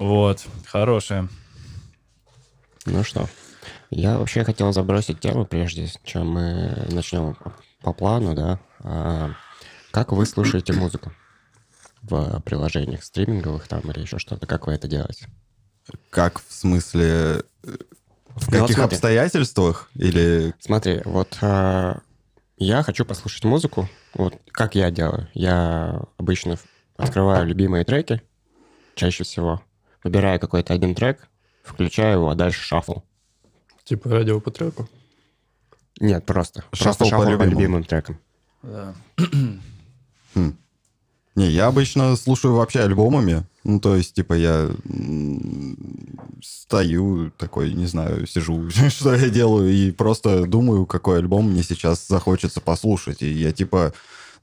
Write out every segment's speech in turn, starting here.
Вот, хорошая. Ну что, я вообще хотел забросить тему, прежде чем мы начнем по плану, да. А, как вы слушаете музыку в приложениях стриминговых там или еще что-то? Как вы это делаете? Как в смысле... В Ну, вот каких смотри. обстоятельствах? Или... Смотри, вот а, я хочу послушать музыку. Вот как я делаю? Я обычно открываю любимые треки, чаще всего. Выбираю какой-то один трек, включаю его, а дальше шаффл. Типа радио по треку. Нет, просто. Шаффл просто по шаффл по любимым. любимым трекам. Да. Не, я обычно слушаю вообще альбомами. Ну, то есть, типа, я стою такой, не знаю, сижу, что я делаю, и просто думаю, какой альбом мне сейчас захочется послушать. И я, типа,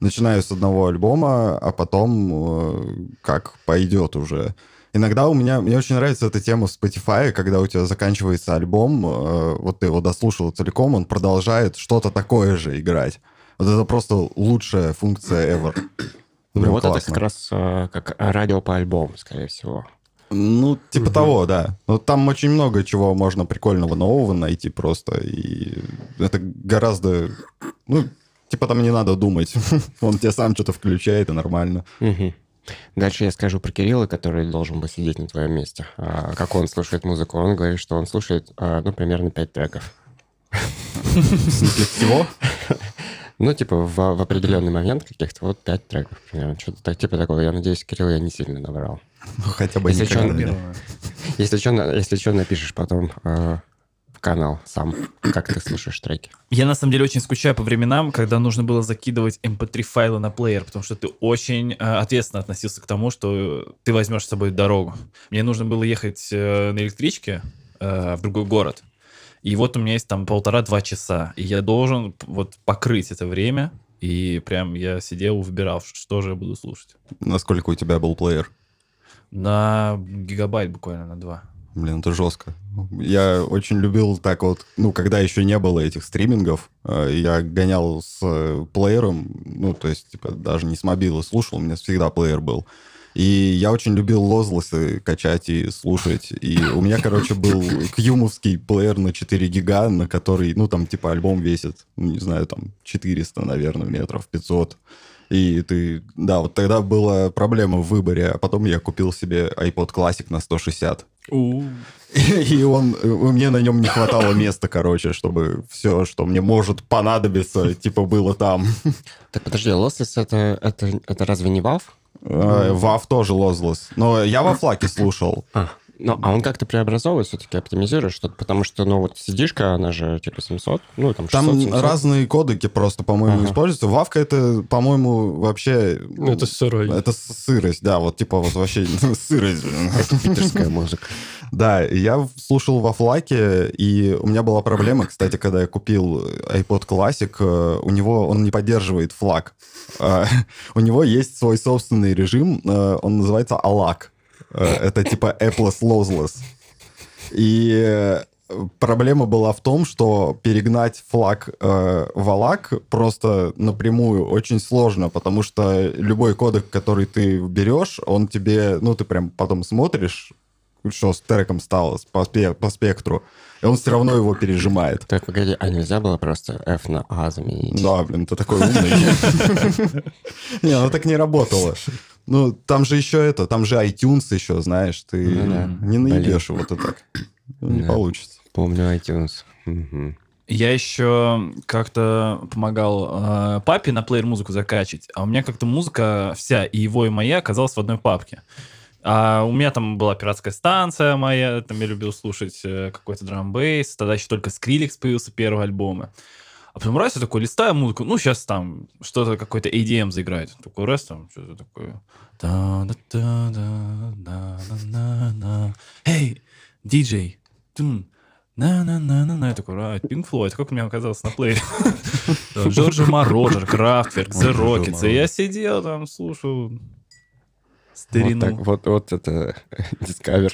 начинаю с одного альбома, а потом э, как пойдет уже. Иногда у меня, мне очень нравится эта тема в Spotify, когда у тебя заканчивается альбом, э, вот ты его дослушал целиком, он продолжает что-то такое же играть. Вот это просто лучшая функция ever. Ну, Прям вот это классно. как раз а, как радио по альбому, скорее всего. Ну, типа того, да. Но там очень много чего можно прикольного нового найти просто. И это гораздо... Ну, типа там не надо думать. Он тебе сам что-то включает, и нормально. Мгм. Дальше я скажу про Кирилла, который должен был сидеть на твоем месте. А, как он слушает музыку? Он говорит, что он слушает, а, ну, примерно 5 треков. Всего? Ну, типа, в, в определенный момент каких-то вот 5 треков примерно. Что-то так, типа такого. Я надеюсь, Кирилл, я не сильно набрал. Ну, хотя бы Если. Первое. Если что, если что, напишешь потом а, канал сам, как ты слушаешь треки. Я на самом деле очень скучаю по временам, когда нужно было закидывать mp3 файлы на плеер, потому что ты очень э, ответственно относился к тому, что ты возьмешь с собой дорогу. Мне нужно было ехать э, на электричке э, в другой город. И вот у меня есть там полтора-два часа. И я должен вот покрыть это время. И прям я сидел, выбирал, что же я буду слушать. Насколько у тебя был плеер? На гигабайт буквально, на два. Блин, это жестко. Я очень любил так вот, ну, когда еще не было этих стримингов, э, я гонял с э, плеером, ну, то есть, типа, даже не с мобила слушал, у меня всегда плеер был. И я очень любил лозлосы качать и слушать. И у меня, короче, был кьюмовский плеер на 4 гига, на который, ну, там, типа, альбом весит, ну, не знаю, там, 400, наверное, метров, 500. И ты... Да, вот тогда была проблема в выборе, а потом я купил себе iPod Classic на 160. И он, меня на нем не хватало места, короче, чтобы все, что мне может понадобиться, типа, было там. Так, подожди, Lossless это, это, это разве не? Э, Вав тоже лозлос. Но я во флаке слушал. Ну, а он как-то преобразовывает, все-таки оптимизирует что-то, потому что, ну, вот сидишка, она же типа 700, ну, там 600, Там 700. разные кодеки просто, по-моему, Ага. используются. Вавка это, по-моему, вообще... Ну, это сырой. Это сырость, да, вот типа вот вообще сырость. Это питерская музыка. Да, я слушал во флаке, и у меня была проблема, кстати, когда я купил iPod Classic, э, у него он не поддерживает флаг. Э, У него есть свой собственный режим, э, он называется ALAC. Э, Это типа Apple's Lossless. И э, проблема была в том, что перегнать флаг э, в ALAC просто напрямую очень сложно, потому что любой кодек, который ты берешь, он тебе, ну, ты прям потом смотришь, что с треком стало по, спе- по спектру, и он все равно его пережимает. Так, погоди, а нельзя было просто F на А заменить? Да, блин, ты такой умный. Не, ну так не работало. Ну, там же еще это, там же iTunes еще, знаешь, ты да. не наебешь его ты так. Не Да. получится. Помню iTunes. Я еще как-то помогал э, папе на плеер музыку закачивать, а у меня как-то музыка вся, и его, и моя, оказалась в одной папке. А у меня там была пиратская станция моя, там я любил слушать э, какой-то драмбейс, тогда еще только Skrillex появился первый альбом. А потом раз я такой листаю музыку, ну, сейчас там что-то, какой-то ADM заиграет. Такой раз там что-то такое. Эй, диджей, на-на-на-на-на. Я такой, а, Pink Floyd, как у меня оказалось на плеере. Там Джорджи Морожер, Крафтверк, The Rockets. И я сидел там, слушал Вот, старину. так, вот, вот это Discover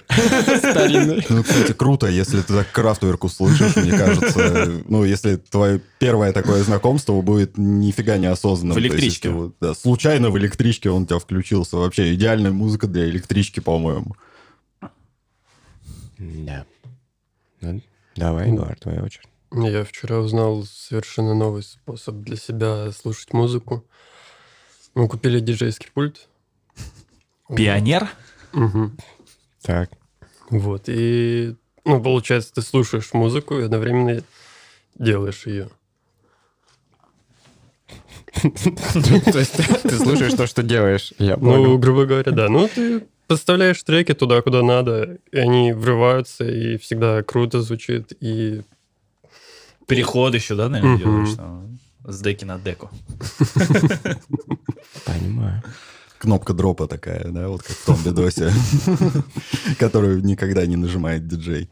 старинный. Ну, кстати, круто, если ты так крафтверк услышишь, мне кажется. Ну, если твое первое такое знакомство будет нифига неосознанным. В есть, электричке. если вот, да, случайно в электричке он у тебя включился. Вообще идеальная музыка для электрички, по-моему. Да. Ну, давай, Эдуард, твоя очередь. Я вчера узнал совершенно новый способ для себя слушать музыку. Мы купили диджейский пульт. Пионер? Мгм. Так. Вот, и, ну, получается, ты слушаешь музыку и одновременно делаешь ее. То есть ты слушаешь то, что делаешь. Ну, грубо говоря, да. Ну, ты поставляешь треки туда, куда надо, и они врываются, и всегда круто звучит, и Переход еще, да, наверное, делаешь? там, С деки на деку. Понимаю. Кнопка дропа такая, да, вот как в том видосе, которую никогда не нажимает диджей.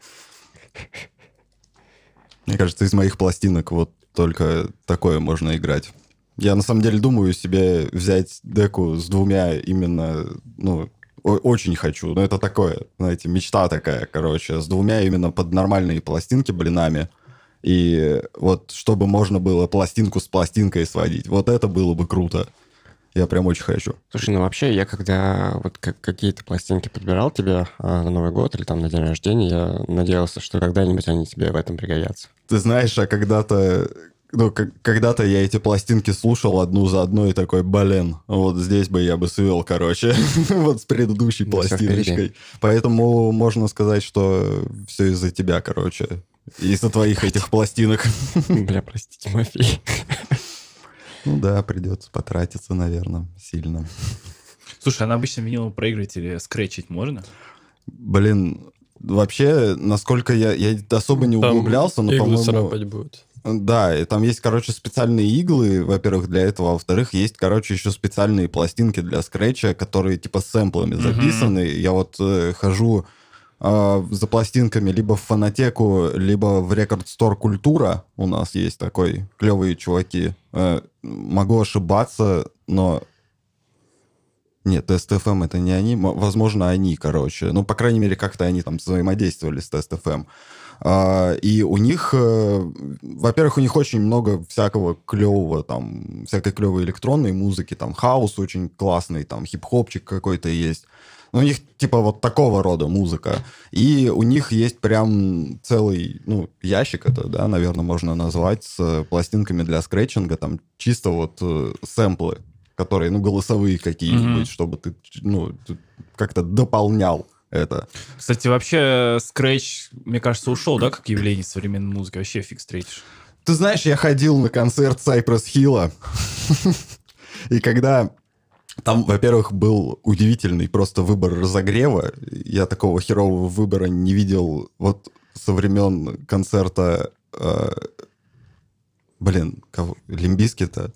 Мне кажется, из моих пластинок вот только такое можно играть. Я на самом деле думаю себе взять деку с двумя именно, ну, очень хочу. Но это такое, знаете, мечта такая, короче, с двумя именно под нормальные пластинки блинами. И вот чтобы можно было пластинку с пластинкой сводить. Вот это было бы круто. Я прям очень хочу. Слушай, ну вообще, я когда вот как- какие-то пластинки подбирал тебе а, на Новый год или там на день рождения, я надеялся, что когда-нибудь они тебе в этом пригодятся. Ты знаешь, а когда-то ну, когда-то я эти пластинки слушал одну за одной и такой, блин, вот здесь бы я бы свел, короче, вот с предыдущей пластиночкой. Поэтому можно сказать, что все из-за тебя, короче. Из-за твоих этих пластинок. Бля, простите, Мафей. Ну да, придется потратиться, наверное, сильно. Слушай, а на обычном виниловом проигрывателе скретчить можно? Блин, вообще, насколько я, я особо не там углублялся, но, иглы по-моему... царапать будет. Да, и там есть, короче, специальные иглы, во-первых, для этого, а во-вторых, есть, короче, еще специальные пластинки для скретча, которые типа с сэмплами записаны. Я вот э, хожу э, за пластинками либо в фонотеку, либо в record store Культура. У нас есть такой клевые чуваки. Э, могу ошибаться, но нет, ТСТФМ это не они, возможно, они, короче. Ну, по крайней мере, как-то они там взаимодействовали с ТСТФМ. А, и у них, э, во-первых, у них очень много всякого клевого, там, всякой клевой электронной музыки, там, хаус очень классный, там, хип-хопчик какой-то есть. Ну, у них, типа, вот такого рода музыка. И у них есть прям целый, ну, ящик это, да, наверное, можно назвать, с э, пластинками для скретчинга, там, чисто вот э, сэмплы, которые, ну, голосовые какие-нибудь, Мгм. чтобы ты, ну, как-то дополнял это. Кстати, вообще скретч, мне кажется, ушел, да, как явление современной музыки? Вообще фиг встретишь. Ты знаешь, я ходил на концерт Сайпресс Хилла, и когда там, во-первых, был удивительный просто выбор разогрева, я такого херового выбора не видел вот со времен концерта, э, блин, кого? Limp Bizkit а?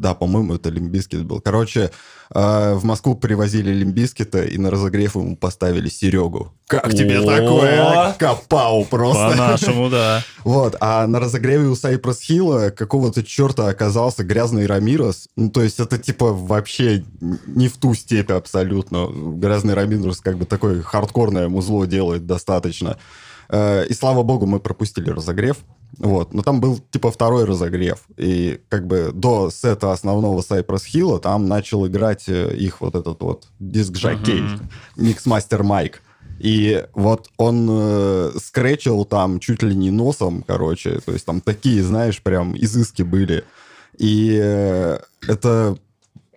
Да, по-моему, это Limp Bizkit был. Короче, э, в Москву привозили Limp Bizkit а, и на разогрев ему поставили Серегу. Как тебе такое? Капау просто. По-нашему, да. Вот, а на разогреве у Cypress Hill а какого-то черта оказался грязный Рамирес. Ну, то есть это типа вообще не в ту степь абсолютно. Грязный Рамирес как бы такое хардкорное музло делает достаточно. Э, И слава богу, мы пропустили разогрев. Вот, но там был типа второй разогрев. И как бы до сета основного Cypress Hill а там начал играть э, их вот этот вот диск-жокей. Mix Master Mike. И вот он э, скретчил там чуть ли не носом, короче. То есть там такие, знаешь, прям изыски были. И э, это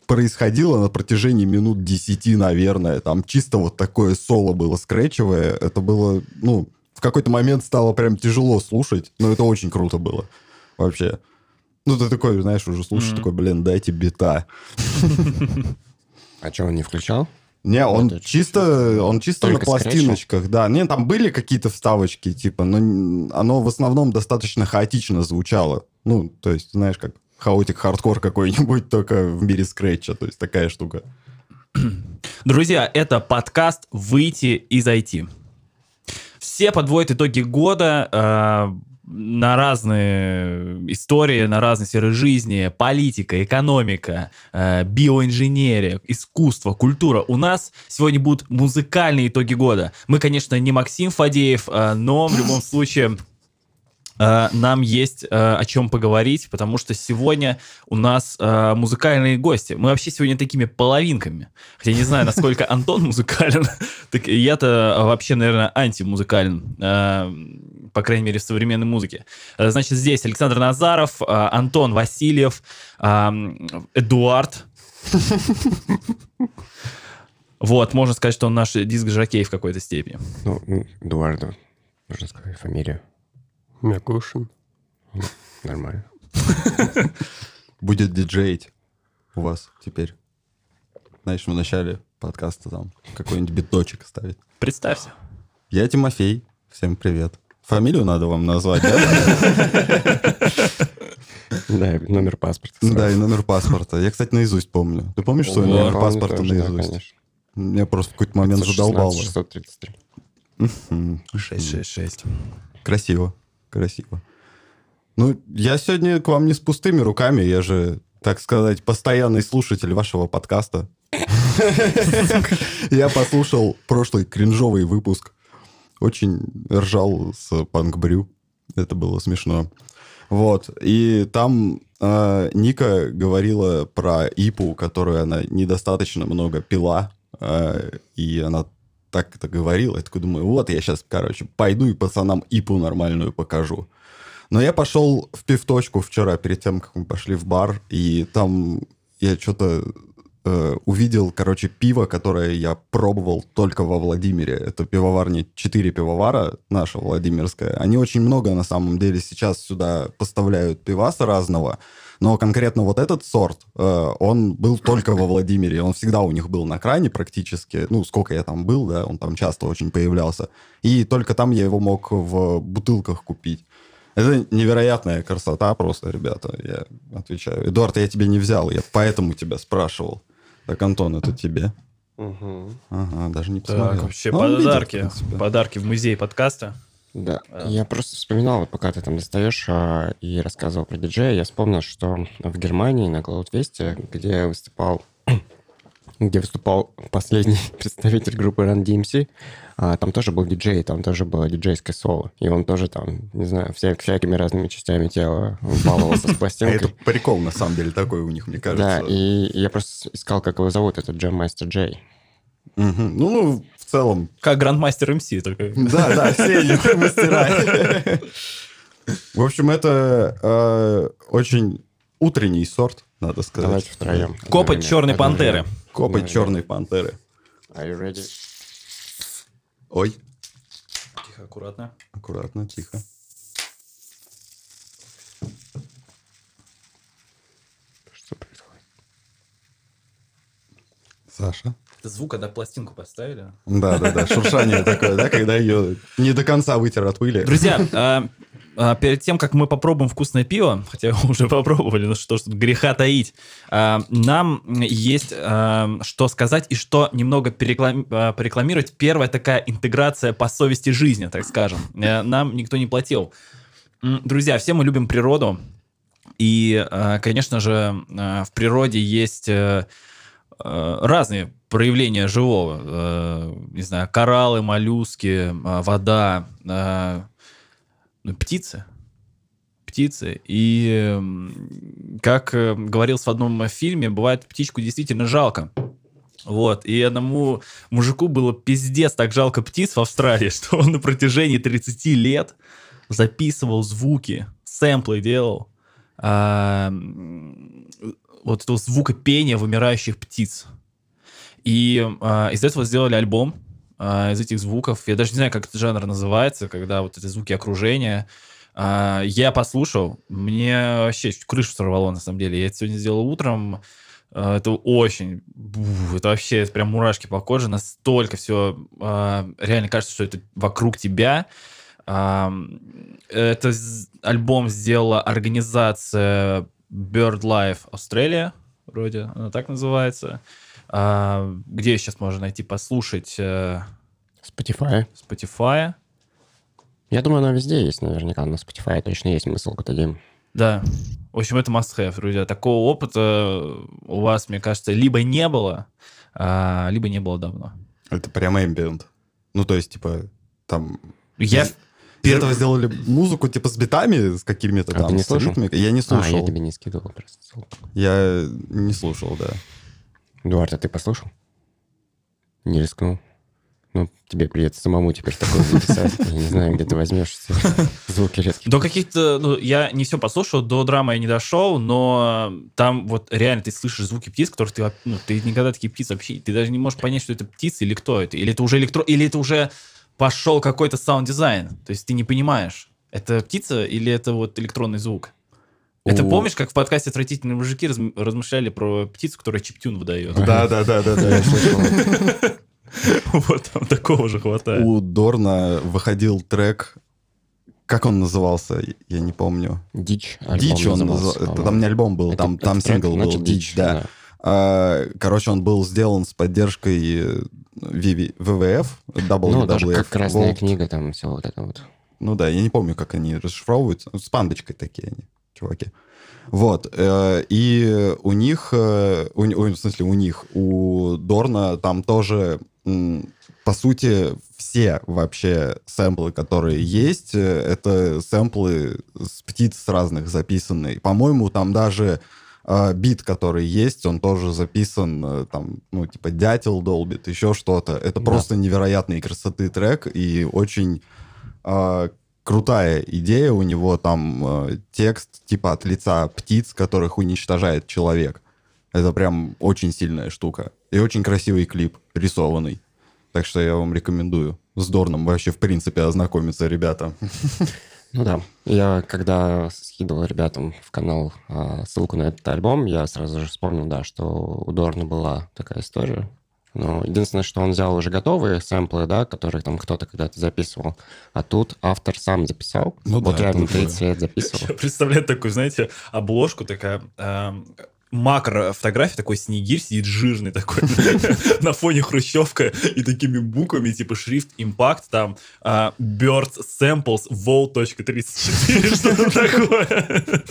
происходило на протяжении минут 10, наверное. Там чисто вот такое соло было скретчевое. Это было, ну, какой-то момент стало прям тяжело слушать, но это очень круто было вообще. Ну, ты такой, знаешь, уже слушаешь, Мгм. такой, блин, дайте бита. А что, он не включал? Не, он это чисто, он чисто на Только пластиночках, да. Не, там были какие-то вставочки, типа, но оно в основном достаточно хаотично звучало. Ну, то есть, знаешь, как хаотик хардкор какой-нибудь, только в мире скретча, то есть такая штука. Друзья, это подкаст «Выйти и зайти». Все подводят итоги года э, на разные истории, на разные сферы жизни, политика, экономика, э, биоинженерия, искусство, культура. У нас сегодня будут музыкальные итоги года. Мы, конечно, не Максим Фадеев, э, но в любом случае нам есть э, о чем поговорить, потому что сегодня у нас э, музыкальные гости. Мы вообще сегодня такими половинками. Хотя не знаю, насколько Антон музыкален, так я-то вообще, наверное, антимузыкален, э, по крайней мере, в современной музыке. Э, Значит, здесь Александр Назаров, э, Антон Васильев, э, Эдуард. Вот, можно сказать, что он наш диск-жокей в какой-то степени. Ну, Эдуарду, нужно сказать фамилию. Мякушин. Нормально. Будет диджеить у вас теперь. Знаешь, в начале подкаста там какой-нибудь биточек ставить. Представься. Я Тимофей. Всем привет. Фамилию надо вам назвать, да? Да, и номер паспорта. Да, и номер паспорта. Я, кстати, наизусть помню. Ты помнишь свой Ого. номер Помню паспорта тоже, да, наизусть? конечно. Меня просто в какой-то момент 516, задолбало. 633. Мгм. 666. Красиво, красиво. Ну, я сегодня к вам не с пустыми руками, я же, так сказать, постоянный слушатель вашего подкаста. Я послушал прошлый кринжовый выпуск. Очень ржал с Панк Брю. Это было смешно. Вот. И там э, Ника говорила про Ипу, которую она недостаточно много пила. э, и она так это говорила. Я такой думаю, вот я сейчас, короче, пойду и пацанам Ипу нормальную покажу. Но я пошел в пивточку вчера, перед тем, как мы пошли в бар, и там я что-то э, увидел, короче, пиво, которое я пробовал только во Владимире. Это пивоварня 4 пивовара, наша Владимирская. Они очень много, на самом деле, сейчас сюда поставляют пиваса разного, но конкретно вот этот сорт, э, он был только во Владимире. Он всегда у них был на кране практически. Ну, сколько я там был, да, он там часто очень появлялся. И только там я его мог в бутылках купить. Это невероятная красота просто, ребята, я отвечаю. Эдуард, я тебе не взял, я поэтому тебя спрашивал. Так, Антон, это тебе? Мгм. Ага, даже не посмотрел. Так, вообще Ну, видит, в подарки. принципе. Подарки в музей подкаста. Да, А. я просто вспоминал, вот пока ты там достаешь а, и рассказывал про диджея, я вспомнил, что в Германии на Cloudfest, где выступал где выступал последний представитель группы Run DMC, а, там тоже был диджей, там тоже было диджейское соло. И он тоже там, не знаю, вся, всякими разными частями тела баловался с А это пластинкой. прикол, на самом деле, такой у них, мне кажется. Да, и я просто искал, как его зовут, этот Джем Мастер Джей. Ну, ну, целом, Как Грандмастер МС, только... Да, да, все мастера. В общем, это э, очень утренний сорт, надо сказать. Давайте втроем. Копоть черной пантеры. Копоть Да, черной пантеры. Are you ready? Ой, Тихо, аккуратно. аккуратно, тихо. Что происходит? Саша. Это звук, когда пластинку поставили. Да, да, да, шуршание такое, да, когда ее не до конца вытер от пыли. Друзья, а, а, перед тем, как мы попробуем вкусное пиво, хотя уже попробовали, ну что ж тут греха таить, а, нам есть что сказать и что немного порекламировать. Первая такая интеграция по совести жизни, так скажем. Э, Нам никто не платил. Друзья, все мы любим природу. И, конечно же, в природе есть э, э, разные проявления живого. Э, Не знаю, кораллы, моллюски, а, вода, а, ну, птицы. Птицы. И, как э, говорилось в одном фильме, бывает птичку действительно жалко. Вот, и одному мужику было пиздец так жалко птиц в Австралии, что он на протяжении 30 лет записывал звуки, сэмплы делал, а, вот этого звука пения вымирающих птиц. И а, из этого сделали альбом, а, из этих звуков. Я даже не знаю, как этот жанр называется, когда вот эти звуки окружения. А, я послушал, мне вообще крышу сорвало, на самом деле. Я это сегодня сделал утром. А, Это очень... бу, Это вообще это прям мурашки по коже. Настолько все... Реально кажется, что это вокруг тебя. Это альбом сделала организация BirdLife Australia, вроде она так называется. А, Где сейчас можно найти, послушать э, Spotify. Spotify. Я думаю, она везде есть, наверняка. На Spotify точно есть мы ссылку дадим. Да. В общем, это must-have, друзья. Такого опыта у вас, мне кажется, либо не было, а, либо не было давно. Это прям ambient. Ну, то есть, типа, там... Я... Из этого сделали музыку типа с битами, с какими-то А ты там не с слышал? Я не А, слушал. я тебе не скидывал просто ссылку. Я не слушал, да. Эдуард, а ты послушал? Не рискнул? Ну, тебе придется самому теперь такое записать. Я не знаю, где ты возьмешь звуки редкие. До каких-то, ну, я не все послушал, до драмы я не дошел, но там вот реально ты слышишь звуки птиц, которых ты, ну, ты никогда такие птицы вообще, ты даже не можешь понять, что это птица или кто это, или это уже электро, или это уже пошел какой-то саунд-дизайн, то есть ты не понимаешь, это птица или это вот электронный звук. Это помнишь, как в подкасте «Отвратительные мужики» разм- размышляли про птицу, которая чиптюн выдает? Да, да, да, да, да. Я слышал. Вот там такого же хватает. У Дорна выходил трек, как он назывался, я не помню. Дичь. Дичь он назывался, там не альбом был, Это- там, это там трек, сингл был, Дичь, да. А, Короче, он был сделан с поддержкой э, WWF, Ну, даже как красная World. книга, там все вот это вот. Ну да, я не помню, как они расшифровываются. С пандочкой такие они, чуваки. Вот. э, И у них, э, у, в смысле, у них, у Дорна там тоже, по сути, все вообще сэмплы, которые есть, э, это сэмплы с птиц разных записанные. По-моему, там даже бит, который есть, он тоже записан, там, ну, типа, дятел долбит, еще что-то. Это Да. просто невероятной красоты трек и очень э, крутая идея у него там э, текст типа от лица птиц, которых уничтожает человек. Это прям очень сильная штука. И очень красивый клип, рисованный. Так что я вам рекомендую. С Дорном вообще, в принципе, ознакомиться, ребята. Ну да. Я когда скидывал ребятам в канал а, ссылку на этот альбом, я сразу же вспомнил, да, что у Дорна была такая история. Но единственное, что он взял уже готовые сэмплы, да, которые там кто-то когда-то записывал, а тут автор сам записал. Ну вот да, реально это уже- 30 лет записывал. Я представляю такую, знаете, обложку такая, эм, макро фотография, такой снегирь сидит жирный такой на фоне хрущевка и такими буквами, типа шрифт Impact, там а, Bird Samples Vol.34, что-то такое.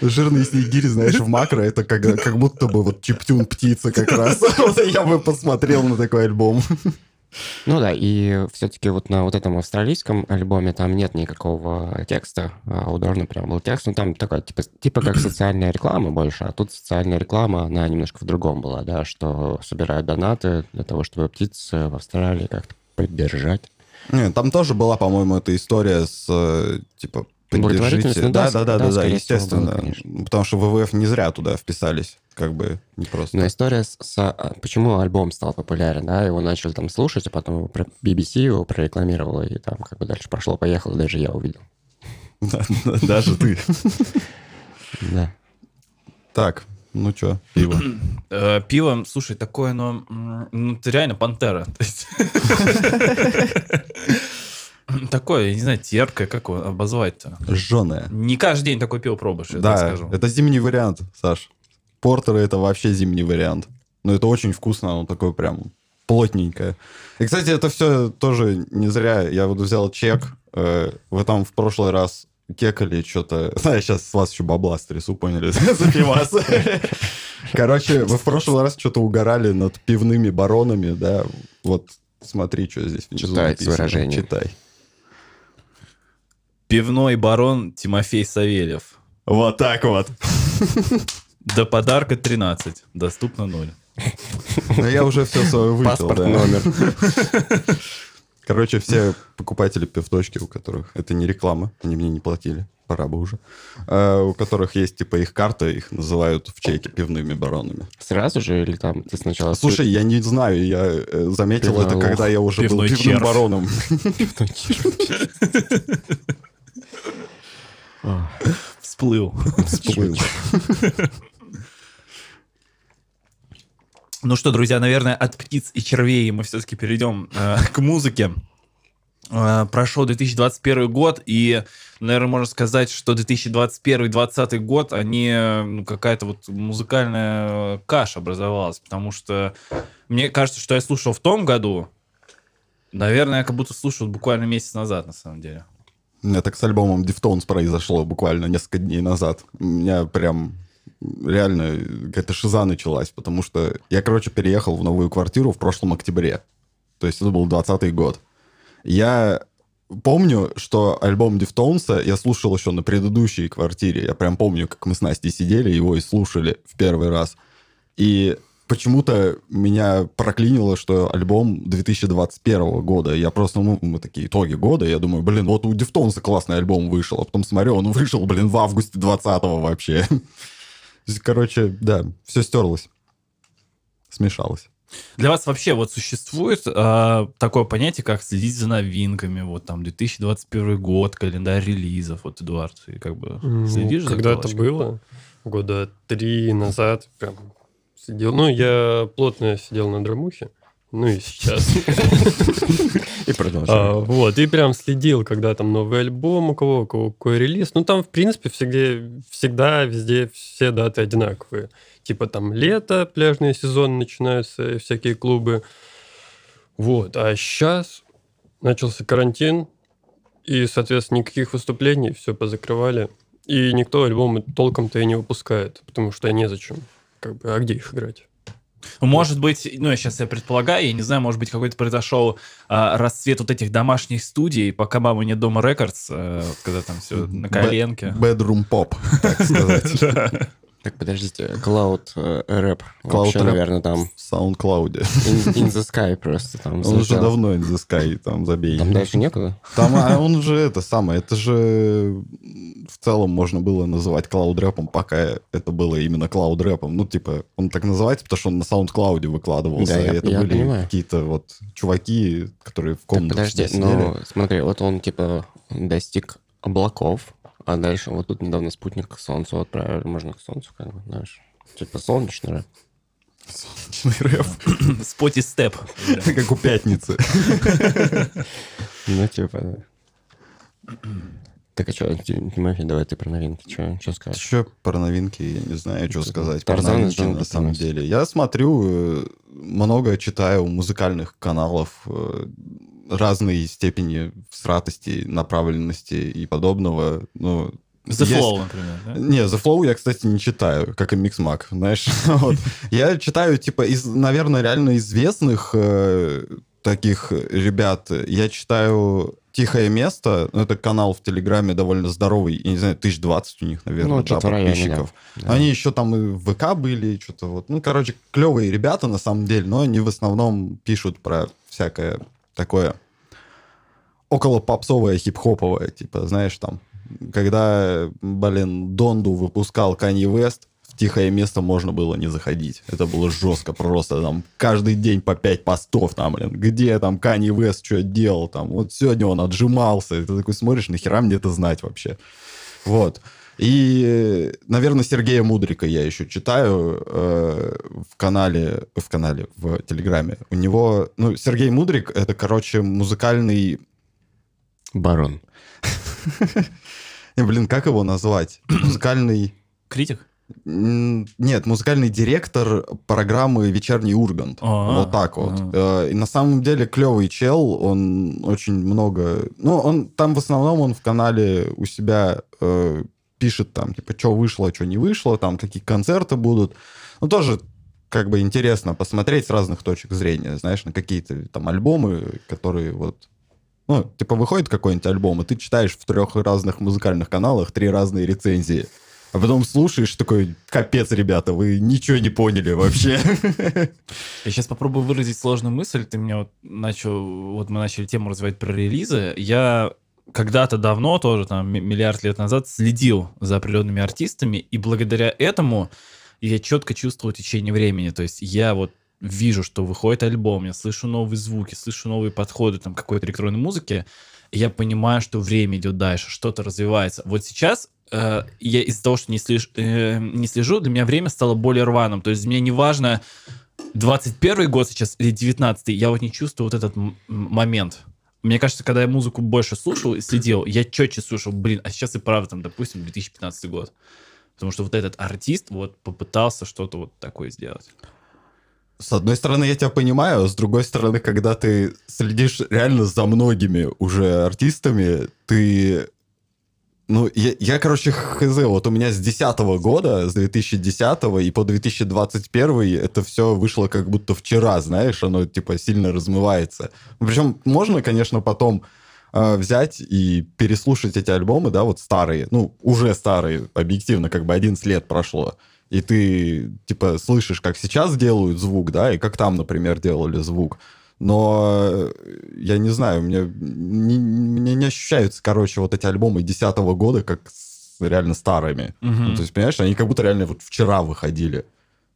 Жирный снегирь, знаешь, в макро, это как, как будто бы вот чиптюн птица как раз. Я бы посмотрел на такой альбом. Ну да, и все-таки вот на вот этом австралийском альбоме там нет никакого текста, а у Дорна прям был текст, ну там такой, типа, типа как социальная реклама больше, а тут социальная реклама, она немножко в другом была, да, что собирают донаты для того, чтобы птиц в Австралии как-то поддержать. Не, там тоже была, по-моему, эта история с, э, типа, поддержите. ну да, да, да, да, да, да, естественно. было, конечно. Потому что ВВФ не зря туда вписались, как бы не просто. Но история с, с- а, почему альбом стал популярен, да, его начали там слушать, а потом его про- BBC его прорекламировала, и там как бы дальше пошло-поехало, даже я увидел. Даже ты. Да. Так, ну чё, пиво. Э, Пиво, слушай, такое, но ну, это реально пантера. Такое, я не знаю, терпкое, как его обозвать-то? Жженое. Не каждый день такое пиво пробуешь, я так Да, скажу. это зимний вариант, Саш. Портеры это вообще зимний вариант. Но это очень вкусно, оно такое прям плотненькое. И, кстати, это все тоже не зря. Я вот взял чек. э, Вы там в прошлый раз кекали что-то... Знаешь, сейчас с вас еще бабла стрясу, поняли? За пивас. Короче, вы в прошлый раз что-то угорали над пивными баронами, да? Вот смотри, что здесь внизу Читай написано. выражение. Читай. Пивной барон Тимофей Савельев. Вот так вот. До подарка 13. Доступно 0. Ну, я уже все свое выпил, Паспорт, да. номер. Короче, все покупатели пивточки, у которых... Это не реклама, они мне не платили, пора бы уже. А, у которых есть, типа, их карта, их называют в чеке пивными баронами. Сразу же или там ты сначала... Слушай, я не знаю, я э, заметил Пивной это, лох. когда я уже Пивной был пивным червь. бароном. Всплыл. Всплыл. Ну что, друзья, наверное, от птиц и червей мы все-таки перейдем э, к музыке. Э, прошел 2021 год, и, наверное, можно сказать, что 2021-2020 год, они, ну, какая-то вот музыкальная каша образовалась, потому что мне кажется, что я слушал в том году, наверное, я как будто слушал буквально месяц назад, на самом деле. Меня так с альбомом Deftones произошло буквально несколько дней назад. У меня прям реально какая-то шиза началась, потому что я, короче, переехал в новую квартиру в прошлом октябре. То есть это был 20 год. Я помню, что альбом Deftones а я слушал еще на предыдущей квартире. Я прям помню, как мы с Настей сидели, его и слушали в первый раз. И почему-то меня проклинило, что альбом 2021 года. Я просто, ну, мы такие итоги года, я думаю, блин, вот у Deftones а классный альбом вышел, а потом смотрю, он вышел, блин, в августе 20 вообще. Короче, да, все стерлось. Смешалось. Для вас вообще вот существует э, такое понятие, как следить за новинками, вот там 2021 год, календарь релизов, вот, Эдуард, ты как бы следишь ну, за Когда это было, года три назад, прям сидел. Ну, я плотно сидел на драмухе, ну и сейчас. И А, продолжаем. Вот, и прям следил, когда там новый альбом, у кого, у кого какой релиз. Ну, там, в принципе, всегда, всегда везде все даты одинаковые. Типа там лето, пляжный сезон начинаются, всякие клубы. Вот, а сейчас начался карантин, и, соответственно, никаких выступлений, все позакрывали. И никто альбомы толком-то и не выпускает, потому что незачем. Как бы, а где их играть? Может быть, ну, я сейчас я предполагаю, я не знаю, может быть, какой-то произошел а, расцвет вот этих домашних студий, пока мама нет дома рекордс, э, вот когда там все на коленке. Bedroom pop, так сказать. Так, подождите, Cloud э, Rap. Cloud Вообще, Rap. наверное, там В SoundCloud. in, in the Sky просто там Он уже давно in the sky, там забей. Там дальше некуда? Там, а он же это самое, это же в целом можно было называть клауд-рэпом, пока это было именно клауд-рэпом. Ну, типа, он так называется, потому что он на SoundCloud выкладывался. Да, я- и это я были понимаю. какие-то вот чуваки, которые в Так, комнатах подожди, сидели. ну, смотри, вот он, типа, достиг облаков, а дальше вот тут недавно спутник к Солнцу отправили, можно к Солнцу, как бы, знаешь, типа солнечный рэп. Солнечный рэп, Споти степ. как у пятницы. Ну, типа, да. Так, а что, Тимофей, давай ты про новинки, что скажешь? Еще про новинки, я не знаю, что сказать. Про Тарзан из новинки, на самом деле. Я смотрю, э, много читаю музыкальных каналов э, разной степени всратости, направленности и подобного. Ну, The есть- Flow, например, да? Не, The Flow я, кстати, не читаю, как и Mixmag, знаешь. Вот. Я читаю, типа, из, наверное, реально известных э, таких ребят. Я читаю «Тихое место». Ну, Это канал в Телеграме довольно здоровый. Я не знаю, тысяч двадцать у них, наверное, Ну, да, районе, подписчиков. Да. Они еще там и в ВК были, что-то вот. Ну, короче, клевые ребята, на самом деле, но они в основном пишут про всякое такое около попсовое, хип-хоповое, типа, знаешь, там, когда, блин, Донду выпускал Канье Вест, в тихое место можно было не заходить. Это было жестко просто, там, каждый день по пять постов, там, блин, где там Канье Вест что делал, там, вот сегодня он отжимался, и ты такой смотришь, нахера мне это знать вообще? Вот. И, наверное, Сергея Мудрика я еще читаю э, в канале, в канале, в Телеграме. У него, ну, Сергей Мудрик, это, короче, музыкальный Барон. Не, блин, как его назвать? Музыкальный... Критик? Нет, музыкальный директор программы «Вечерний Ургант». А, вот так вот. ага. Э, И на самом деле клевый чел, он очень много... Ну, он там в основном он в канале у себя э, пишет там, типа, что вышло, что не вышло, там, какие концерты будут. Ну, тоже как бы интересно посмотреть с разных точек зрения, знаешь, на какие-то там альбомы, которые вот ну, типа, выходит какой-нибудь альбом, и ты читаешь в трех разных музыкальных каналах три разные рецензии. А потом слушаешь такой, капец, ребята, вы ничего не поняли вообще. Я сейчас попробую выразить сложную мысль. Ты меня вот начал, вот мы начали тему развивать про релизы. Я когда-то давно, тоже там ми- миллиард лет назад, следил за определенными артистами, и благодаря этому я четко чувствовал течение времени. То есть я вот вижу, что выходит альбом, я слышу новые звуки, слышу новые подходы там какой-то электронной музыки, и я понимаю, что время идет дальше, что-то развивается. Вот сейчас э, я из-за того, что не, слеж- э, не слежу, для меня время стало более рваным. То есть мне не важно, 21 год сейчас или 19 я вот не чувствую вот этот момент. Мне кажется, когда я музыку больше слушал и следил, я четче слушал, блин, а сейчас и правда, там, допустим, 2015 год. Потому что вот этот артист вот попытался что-то вот такое сделать. С одной стороны, я тебя понимаю, с другой стороны, когда ты следишь реально за многими уже артистами, ты... Ну, я, я, короче, хз, вот у меня с 10 года, с 2010 и по 2021 это все вышло как будто вчера, знаешь, оно, типа, сильно размывается. Причем можно, конечно, потом э, взять и переслушать эти альбомы, да, вот старые, ну, уже старые, объективно, как бы 11 лет прошло, и ты, типа, слышишь, как сейчас делают звук, да, и как там, например, делали звук, но э, я не знаю, мне не, мне не ощущаются, короче, вот эти альбомы 2010 года как с реально старыми. Мгм. Ну, то есть, понимаешь, они как будто реально вот вчера выходили.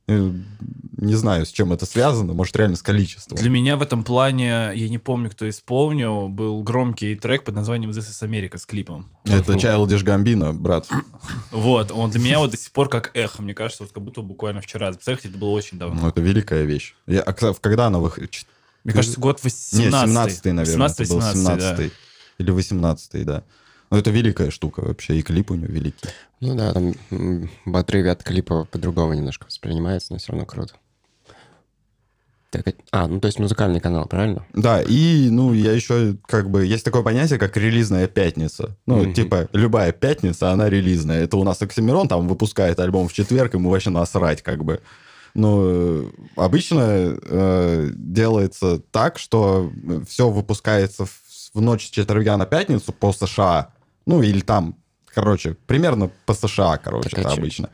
Не знаю, с чем это связано, может, реально с количеством. Для меня в этом плане, я не помню, кто исполнил, был громкий трек под названием This is America с клипом. Это Childish Gambino, брат. Вот, он для меня вот до сих пор как эхо. Мне кажется, вот как будто буквально вчера. Представляете, это было очень давно. Ну, это великая вещь. Я, а когда она выходит? Мне кажется, год 18 Не, 17 наверное. это был 17-18, 17 Или 18 да. Ну, это великая штука вообще, и клип у него великий. Ну да, там в отрыве от клипа по-другому немножко воспринимается, но все равно круто. Так, а, ну то есть музыкальный канал, правильно? Да, и, ну, я еще, как бы, есть такое понятие, как релизная пятница. Ну, Мгм. типа, любая пятница, она релизная. Это у нас Оксимирон там выпускает альбом в четверг, ему вообще насрать, как бы. Но э, обычно э, делается так, что все выпускается в, в ночь с четверга на пятницу по США. Ну, или там, короче, примерно по США, короче, Так, а это обычно.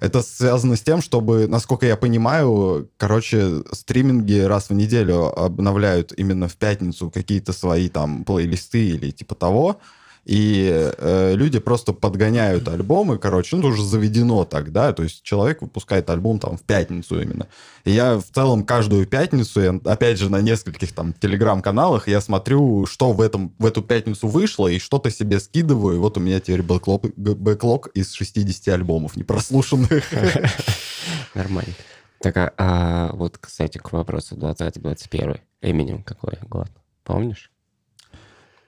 Это связано с тем, чтобы, насколько я понимаю, короче, стриминги раз в неделю обновляют именно в пятницу какие-то свои там плейлисты или типа того. И э, люди просто подгоняют альбомы, короче, ну, это уже заведено так, да, то есть человек выпускает альбом там в пятницу именно. И я в целом каждую пятницу, я, опять же, на нескольких там телеграм-каналах я смотрю, что в, этом, в эту пятницу вышло, и что-то себе скидываю, и вот у меня теперь бэклог, бэклог из 60 альбомов непрослушанных. Нормально. Так, а, а вот, кстати, к вопросу 20-21. Эминем какой год? Помнишь?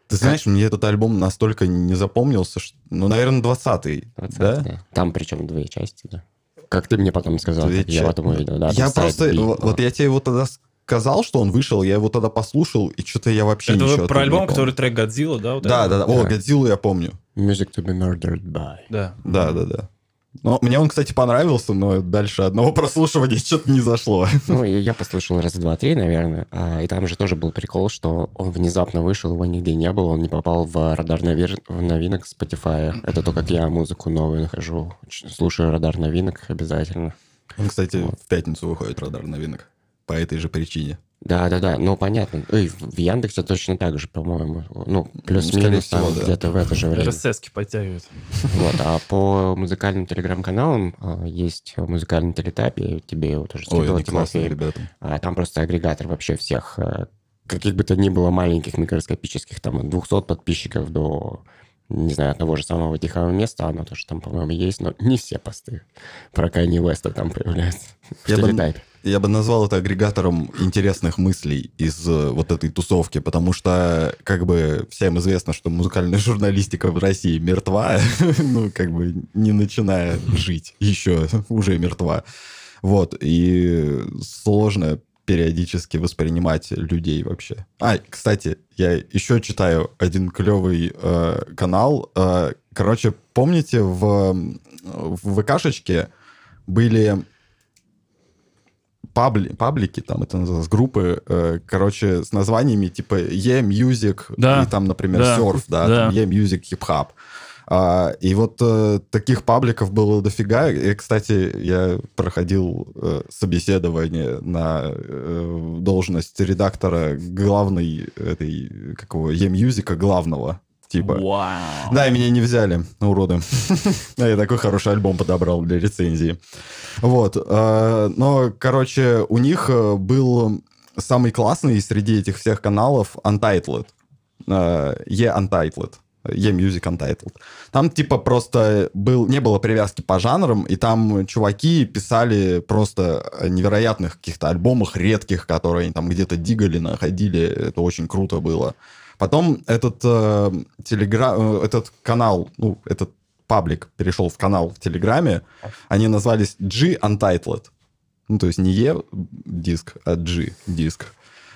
Ты знаешь, мне этот альбом настолько не запомнился, что, ну, наверное, 20-й, 20 да? Там причем две части, да? Как ты мне потом сказал, Две я потом увидел, да. я просто, бит, вот, но- вот я тебе его тогда сказал, что он вышел, я его тогда послушал, и что-то я вообще Это ничего вы оттуда про альбом, который трек Годзилла, да? вот Да, это? да, да. О, Да. Годзиллу я помню. Music to be murdered by. Да. Да, да, да. Но мне он, кстати, понравился, но дальше одного прослушивания что-то не зашло. Ну, я послушал раз, два, три, наверное. А, и там же тоже был прикол, что он внезапно вышел, его нигде не было, он не попал в радар новер- новинок Spotify. Это то, как я музыку новую нахожу. Слушаю радар новинок обязательно. Он, кстати, в пятницу выходит радар новинок. По этой же причине. Да-да-да, ну понятно. Ой, в в Яндексе точно так же, по-моему. Ну, плюс-минус там да. где-то в это же время. РСС-ки подтягивают. Вот, а по музыкальным телеграм-каналам а, есть музыкальный телетап, я тебе его тоже Ой, скидывал, они классные Тимофей. ребята. А там просто агрегатор вообще всех, э, каких бы то ни было маленьких микроскопических, там, от 200 подписчиков до, не знаю, того же самого тихого места, оно тоже там, по-моему, есть, но не все посты про Кайни Уэста там появляются в Я бы- телетайпе. Я бы назвал это агрегатором интересных мыслей из э, вот этой тусовки, потому что, как бы, всем известно, что музыкальная журналистика в России мертва, ну, как бы, не начиная жить еще, уже мертва. Вот, и сложно периодически воспринимать людей вообще. А, кстати, я еще читаю один клевый э, канал. Э, короче, помните, в, в ВКшечке были пабли, паблики, там это называлось, группы, э, короче, с названиями типа E-Music Да. и там, например, Да. Surf, да, Да. E-Music, Hip-Hop. А, и вот э, таких пабликов было дофига. И, кстати, я проходил э, собеседование на э, должность редактора главной этой, какого, E-Music, главного, типа. Вау. Да, и меня не взяли, уроды. А Я такой хороший альбом подобрал для рецензии. Вот. э, Но, короче, у них э, был самый классный среди этих всех каналов Untitled. Э, E-Untitled. E-Music Untitled. Там типа просто был, не было привязки по жанрам, и там чуваки писали просто невероятных каких-то альбомах редких, которые они там где-то дигали, находили. Это очень круто было. Потом этот, э, телегра... э, этот канал, ну, этот паблик перешел в канал в Телеграме. Они назвались G Untitled. Ну, то есть не E диск, а G диск.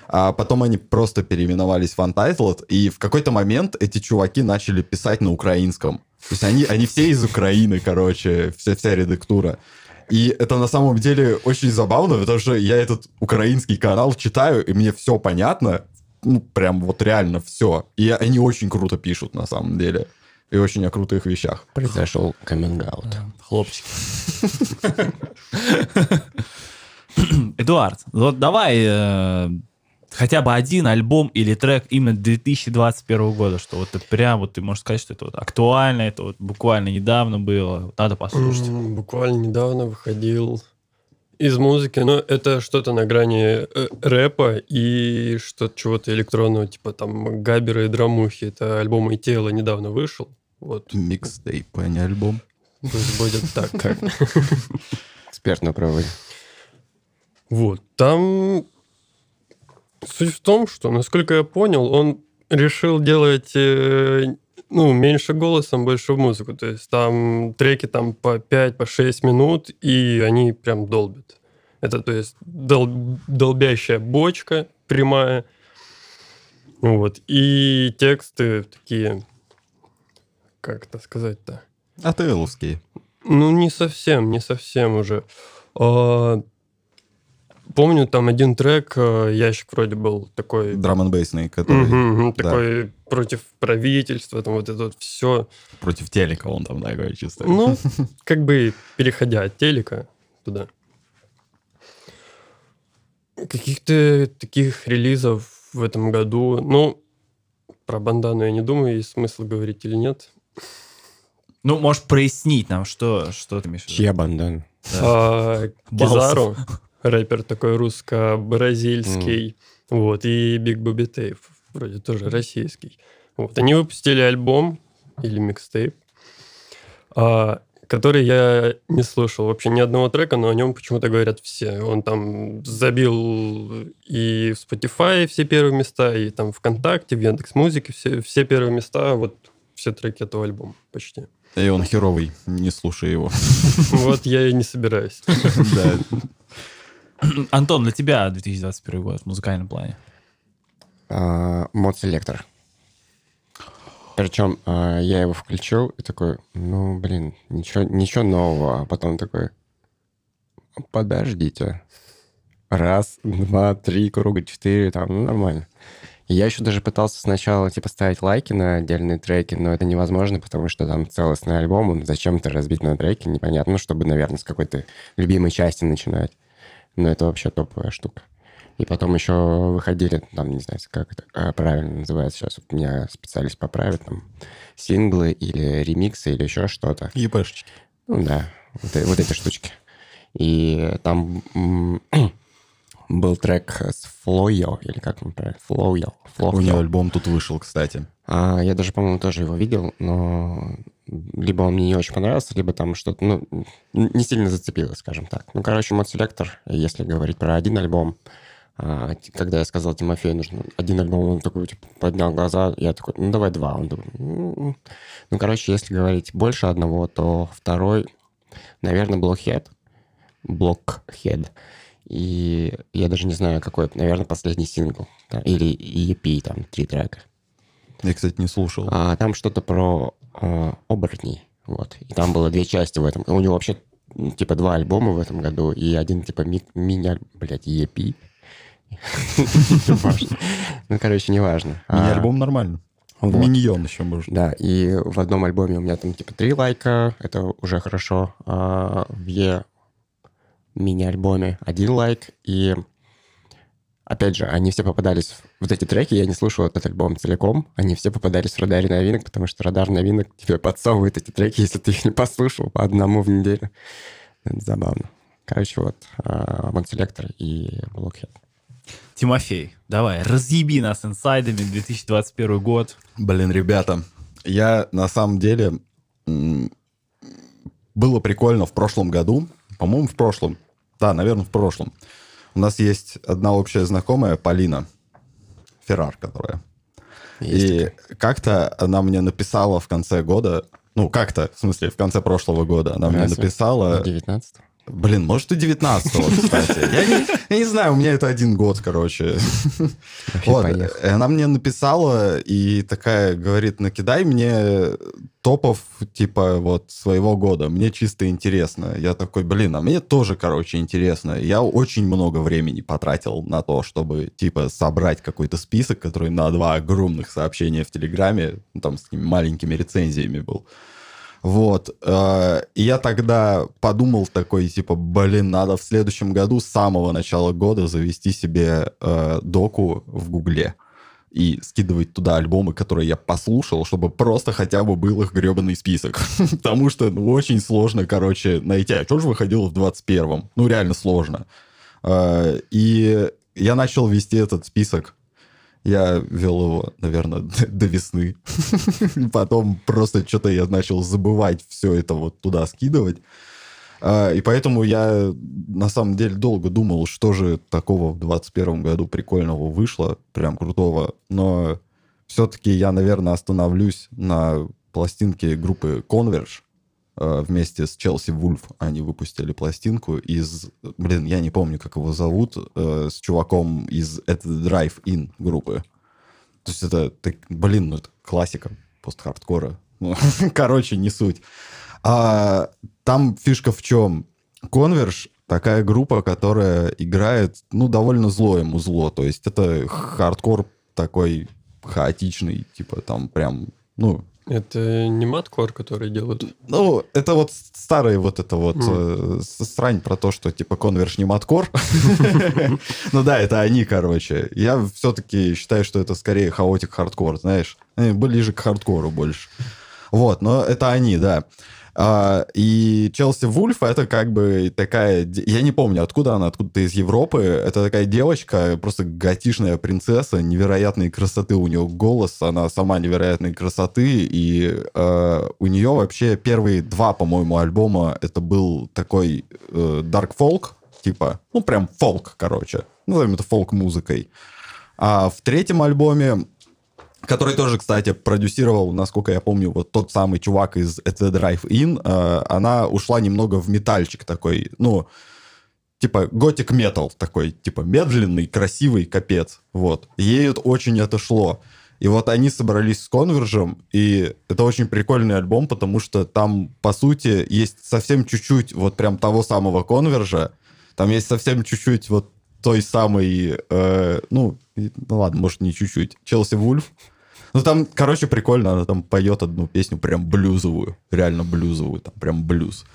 А потом они просто переименовались в Untitled, и в какой-то момент эти чуваки начали писать на украинском. То есть они, они все из Украины, короче, вся, вся редактура. И это на самом деле очень забавно, потому что я этот украинский канал читаю, и мне все понятно, ну, прям вот реально все. И они очень круто пишут, на самом деле. И очень о крутых вещах. Произошел каминг-аут. Хлопчики. Эдуард, вот давай э, хотя бы один альбом или трек именно 2021 года, что вот это прям вот ты можешь сказать, что это вот актуально, это вот буквально недавно было, надо послушать. Буквально недавно выходил из музыки, но это что-то на грани э, рэпа и что-то чего-то электронного, типа там Габера и Драмухи. Это альбом и тело недавно вышел. Вот, Микстейп, а не альбом. пусть будет так. Эксперт на правы. Вот, там суть в том, что, насколько я понял, он решил делать, э, ну, меньше голосом, больше в музыку. То есть там треки там по 5, по 6 минут, и они прям долбят. Это, то есть, дол- долбящая бочка прямая. Вот. И тексты такие, как это сказать-то? АТЛовские. Ну, не совсем, не совсем уже. А, Помню, там один трек, э, ящик вроде был такой... драм н бейсный, который Мгм, мгм, да. такой против правительства, там вот это вот все. против телека он там такой чисто. Ну, как бы переходя от телека туда. Каких-то таких релизов в этом году, ну, про бандану я не думаю, есть смысл говорить или нет. Ну, можешь прояснить нам, что, что ты имеешь в виду? Чья бандана? А, Балсов. Кизару, рэпер такой русско-бразильский, вот, и Биг Бобби Тейп, вроде тоже российский. Вот, они выпустили альбом или микстейп, а, который я не слушал вообще ни одного трека, но о нем почему-то говорят все. Он там забил и в Spotify все первые места, и там ВКонтакте, в Яндекс.Музыке все, все первые места, вот все треки этого альбома почти. И он херовый, не слушай его. Вот я и не собираюсь. Да. Антон, для тебя 2021 год в музыкальном плане. А, Modeselektor. Причем а, я его включил и такой, ну, блин, ничего, ничего нового. А потом такой, подождите. Раз, два, три круга, четыре, там, ну, нормально. Я еще даже пытался сначала, типа, ставить лайки на отдельные треки, но это невозможно, потому что там целостный альбом, зачем-то разбит на треки, непонятно, чтобы, наверное, с какой-то любимой части начинать. Но это вообще топовая штука. И потом еще выходили, там, не знаю, как это а, правильно называется сейчас, вот меня специалист поправит, там, синглы или ремиксы или еще что-то. ЕПшечки. Ну да, вот, э- вот эти штучки. И там был трек с Флойо, или как он правильно? Флойо. У него альбом тут вышел, кстати. А, я даже, по-моему, тоже его видел, но либо он мне не очень понравился, либо там что-то, ну, не сильно зацепило, скажем так. Ну, короче, мод-селектор, если говорить про один альбом, а, когда я сказал Тимофею, нужно один альбом, он такой, типа, поднял глаза, я такой, ну, давай два. Он такой, «М-м». ну, короче, если говорить больше одного, то второй, наверное, Blockhead. Blockhead. И я даже не знаю, какой, наверное, последний сингл. да, или EP, там, три трека. Я, кстати, не слушал. А, там что-то про э, оборотней. Вот. И там было две части в этом. У него вообще м, типа два альбома в этом году, и один типа ми- мини, блядь, EP. Ну, короче, неважно. А, Мини-альбом нормально. вот. Миньон еще может. Да, и в одном альбоме у меня там типа три лайка, это уже хорошо. А в Е мини-альбоме один лайк, и опять же, они все попадались, в- вот эти треки, я не слушал этот альбом целиком, они все попадались в радаре новинок, потому что радар новинок тебе подсовывает эти треки, если ты их не послушал по одному в неделю. Это забавно. Короче, вот, Монселектор и Blockhead. Тимофей, давай, разъеби нас инсайдами 2021 год. Блин, ребята, я на самом деле... Было прикольно в прошлом году, по-моему, в прошлом. Да, наверное, в прошлом. У нас есть одна общая знакомая, Полина Феррар, которая. Есть И как-то она мне написала в конце года, ну, как-то, в смысле, в конце прошлого года, она мне Разве? написала... 19 Блин, может и 19-го, кстати. Я не, я не знаю, у меня это один год, короче. Вот, она мне написала и такая говорит, накидай мне топов типа вот своего года, мне чисто интересно. Я такой, блин, а мне тоже, короче, интересно. Я очень много времени потратил на то, чтобы типа собрать какой-то список, который на два огромных сообщения в Телеграме, ну, там с такими маленькими рецензиями был. Вот. э, И я тогда подумал такой, типа, блин, надо в следующем году с самого начала года завести себе э, доку в Гугле и скидывать туда альбомы, которые я послушал, чтобы просто хотя бы был их гребаный список. Потому что ну, очень сложно, короче, найти. А что же выходило в 21-м? Ну, реально сложно. Э, И я начал вести этот список. Я вел его, наверное, до весны. Потом просто что-то я начал забывать все это вот туда скидывать. А, И поэтому я на самом деле долго думал, что же такого в 21 году прикольного вышло, прям крутого. Но все-таки я, наверное, остановлюсь на пластинке группы Converge. А, Вместе с Челси Вульф они выпустили пластинку из... Блин, я не помню, как его зовут. э, С чуваком из это Drive-In группы. То есть это, так, блин, ну это классика пост-хардкора. Ну, Короче, не суть. А, там фишка в чем? Converge такая группа, которая играет, ну, довольно злое музло. То есть это хардкор такой хаотичный, типа там прям, ну, Это не маткор, который делают. ну, это вот старая вот эта вот Мгм. э, срань про то, что типа Converge не маткор. Ну да, это они, короче. Я все-таки считаю, что это скорее chaotic hardcore, знаешь. Они ближе к хардкору больше. Вот, но это они, да. А, и Челси Вульф это как бы такая... Я не помню, откуда она, откуда-то из Европы. Это такая девочка, просто готишная принцесса, невероятной красоты у нее голос, она сама невероятной красоты, и э, у нее вообще первые два, по-моему, альбома это был такой э, dark folk, типа, ну прям фолк, короче. Назовем это фолк-музыкой. А в третьем альбоме который тоже, кстати, продюсировал, насколько я помню, вот тот самый чувак из the Drive-In, э, она ушла немного в метальчик такой, ну, типа готик метал такой, типа медленный, красивый, капец, вот. Ей это очень отошло. И вот они собрались с Конвержем, и это очень прикольный альбом, потому что там, по сути, есть совсем чуть-чуть вот прям того самого Конвержа, там есть совсем чуть-чуть вот той самой, э, ну, ну ладно, может, не чуть-чуть, Челси Вульф. Ну, там, короче, прикольно, она там поет одну песню прям блюзовую, реально блюзовую, там прям блюз.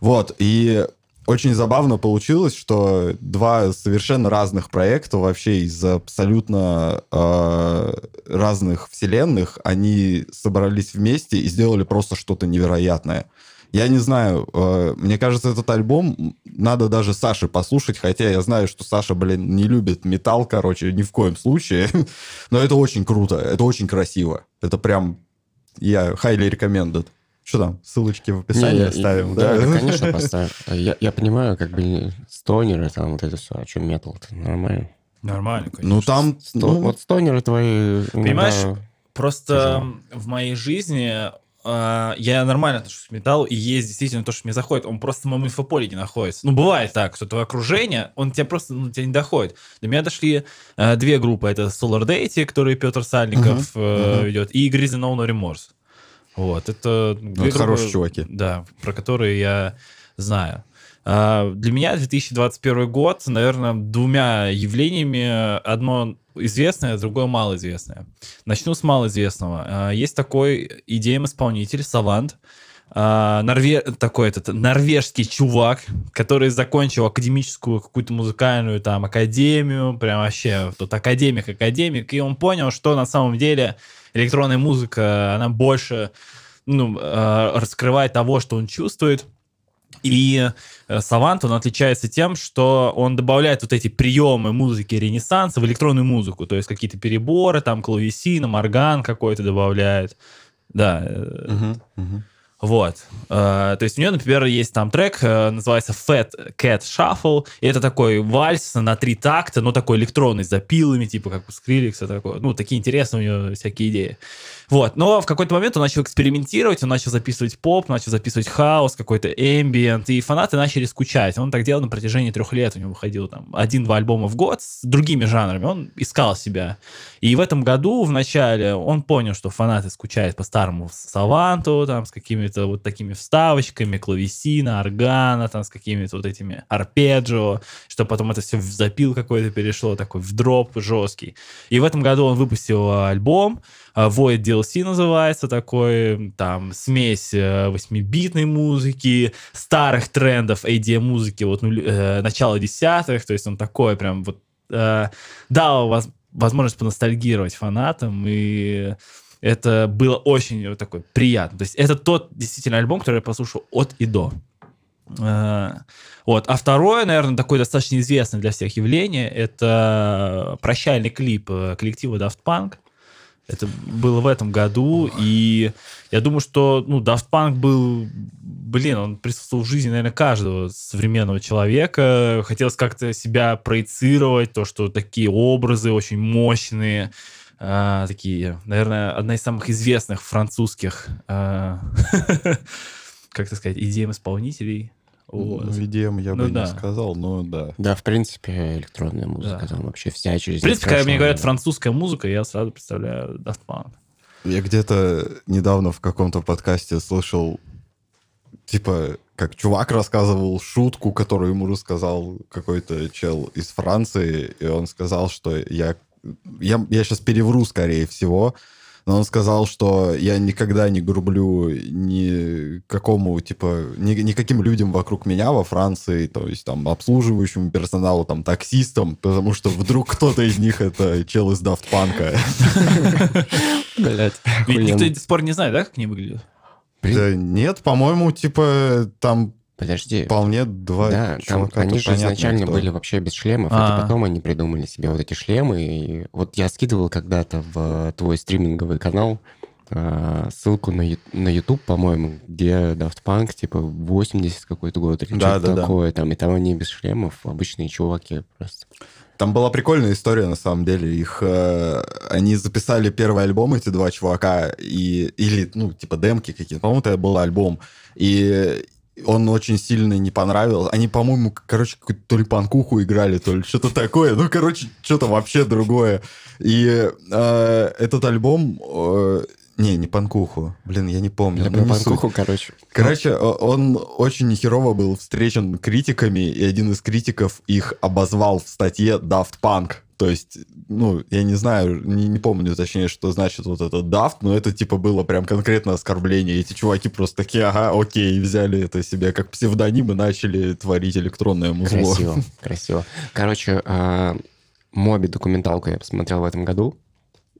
Вот, и очень забавно получилось, что два совершенно разных проекта вообще из абсолютно э, разных вселенных, они собрались вместе и сделали просто что-то невероятное. Я не знаю, э, мне кажется, этот альбом надо даже Саше послушать, хотя я знаю, что Саша, блин, не любит металл, короче, ни в коем случае. Но это очень круто, это очень красиво. Это прям, я highly recommended. Что там, ссылочки в описании Не, я- оставим, да? да? Да, конечно, поставим. Я, я понимаю, как бы стонеры, там вот это все, а что метал нормально. Нормально, конечно. Ну, там... Сто- ну, вот стонеры твои... Понимаешь, иногда- Просто в моей жизни я нормально отношусь к металлу, и есть действительно то, что мне заходит. Он просто в моем инфополе не находится. Ну, бывает так, что твое окружение, он тебя просто, ну, тебя не доходит. До меня дошли э, две группы. Это Solar Deity, который Петр Сальников э, мгм. ведет, и Grizzly No No Remorse. Вот, это... группы, хорошие чуваки. Да, про которые я знаю. А, Для меня 2021 год, наверное, двумя явлениями. Одно известное, другое малоизвестное. Начну с малоизвестного. А, Есть такой идеем-исполнитель Савант, а, норве... такой этот норвежский чувак, который закончил академическую какую-то музыкальную там академию, прям вообще тут академик-академик, и он понял, что на самом деле электронная музыка, она больше ну, раскрывает того, что он чувствует. И э, Савант, он отличается тем, что он добавляет вот эти приемы музыки Ренессанса в электронную музыку, то есть какие-то переборы, там клавесин, орган какой-то добавляет. Да, э. Вот. Э, то есть у нее, например, есть там трек, э, называется Fat Cat Shuffle, и это такой вальс на три такта, ну, такой электронный, с запилами, типа, как у Скриликса, такой. Ну, такие интересные у нее всякие идеи. Вот. Но в какой-то момент он начал экспериментировать, он начал записывать поп, начал записывать хаос, какой-то эмбиент, и фанаты начали скучать. Он так делал на протяжении трех лет, у него выходил там один-два альбома в год с другими жанрами, он искал себя. И в этом году, в начале, он понял, что фанаты скучают по старому Саванту, там, с какими-то вот такими вставочками, клавесина, органа, там, с какими-то вот этими арпеджио, что потом это все в запил какой-то перешло, такой в дроп жесткий. И в этом году он выпустил альбом, а, Void DLC называется такой, там смесь э, восьмибитной музыки, старых трендов ADM-музыки, вот э, начала десятых, то есть он такой прям вот э, дал воз, возможность поностальгировать фанатам, и это было очень такой приятно. То есть это тот действительно альбом, который я послушал от и до. Э, вот. А второе, наверное, такое достаточно известное для всех явление, это прощальный клип э, коллектива Daft Punk, это было в этом году, и я думаю, что ну, Daft Punk был, блин, он присутствовал в жизни, наверное, каждого современного человека. Хотелось как-то себя проецировать, то, что такие образы очень мощные, а, такие, наверное, одна из самых известных французских, а, как это сказать, идеем-исполнителей вот. Ну, EDM я ну, бы да. не сказал, но да. Да, в принципе, электронная музыка, да. там вообще вся через... В принципе, когда мне говорят французская музыка, я сразу представляю Daft Punk. Я где-то недавно в каком-то подкасте слышал, типа, как чувак рассказывал шутку, которую ему рассказал какой-то чел из Франции, и он сказал, что я, я, я сейчас перевру, скорее всего, но он сказал, что я никогда не грублю ни какому, типа, ни, никаким людям вокруг меня во Франции, то есть там обслуживающему персоналу, там таксистам, потому что вдруг кто-то из них это чел из Daft Punk. Блять. Никто до сих пор не знает, да, как они выглядят? Да нет, по-моему, типа, там Подожди. Вполне два Да, там они же изначально кто. были вообще без шлемов, а, а потом они придумали себе вот эти шлемы. И вот я скидывал когда-то в твой стриминговый канал а, ссылку на, на YouTube, по-моему, где Daft Punk, типа, 80 какой-то год или да, что-то да, такое. Да. Там, и там они без шлемов, обычные чуваки просто. Там была прикольная история, на самом деле. Их, э, они записали первый альбом, эти два чувака, и, или, ну, типа, демки какие-то. По-моему, это был альбом. И он очень сильно не понравился. Они, по-моему, короче, какую-то то ли панкуху играли, то ли что-то такое. Ну, короче, что-то вообще другое. И э, этот альбом... Э, не, не панкуху. Блин, я не помню. Ну, панкуху, суть. короче. Короче, он очень херово был встречен критиками, и один из критиков их обозвал в статье Daft Punk. То есть, ну, я не знаю, не, не помню точнее, что значит вот этот дафт, но это типа было прям конкретно оскорбление. Эти чуваки просто такие, ага, окей, взяли это себе как псевдоним и начали творить электронное музло. Красиво, красиво. Короче, а, Моби документалку я посмотрел в этом году.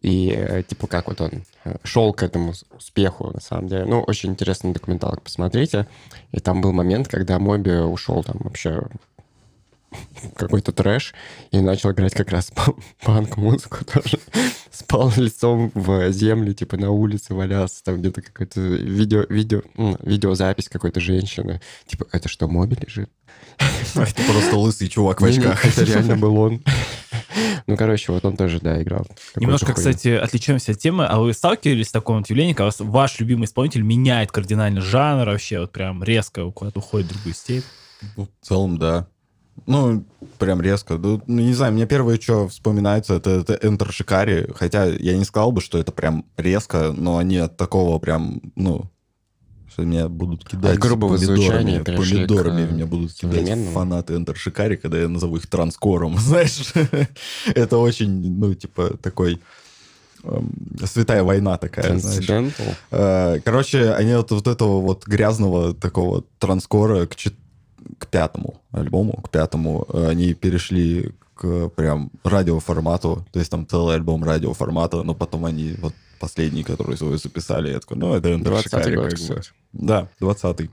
И э, типа как вот он э, шел к этому успеху, на самом деле. Ну, очень интересный документалок, посмотрите. И там был момент, когда Моби ушел там вообще какой-то трэш и начал играть как раз панк-музыку тоже. Спал лицом в землю, типа на улице валялся, там где-то какой-то видео, видео, видеозапись какой-то женщины. Типа, это что, Моби лежит? Это просто лысый чувак в очках. Это реально был он. Ну, короче, вот он тоже, да, играл. Немножко, кстати, отличаемся от темы. А вы сталкивались с таким вот явлением, когда ваш любимый исполнитель меняет кардинально жанр вообще, вот прям резко куда-то уходит в другую степь? Ну, в целом, да. Ну, прям резко. Ну, не знаю, мне первое, что вспоминается, это, это Enter Shikari. Хотя я не сказал бы, что это прям резко, но они от такого прям, ну, что меня будут кидать от грубого помидорами, помидорами к... меня будут кидать фанаты Enter Shikari, когда я назову их транскором, знаешь. это очень, ну, типа, такой эм, святая война такая, знаешь. Э, короче, они вот, вот этого вот грязного такого транскора к к пятому альбому, к пятому, э, они перешли к прям радиоформату, то есть там целый альбом радиоформата, но потом они вот последний, который свой записали, я такой, ну, это Enter 20 год, кстати. Да, 20-й.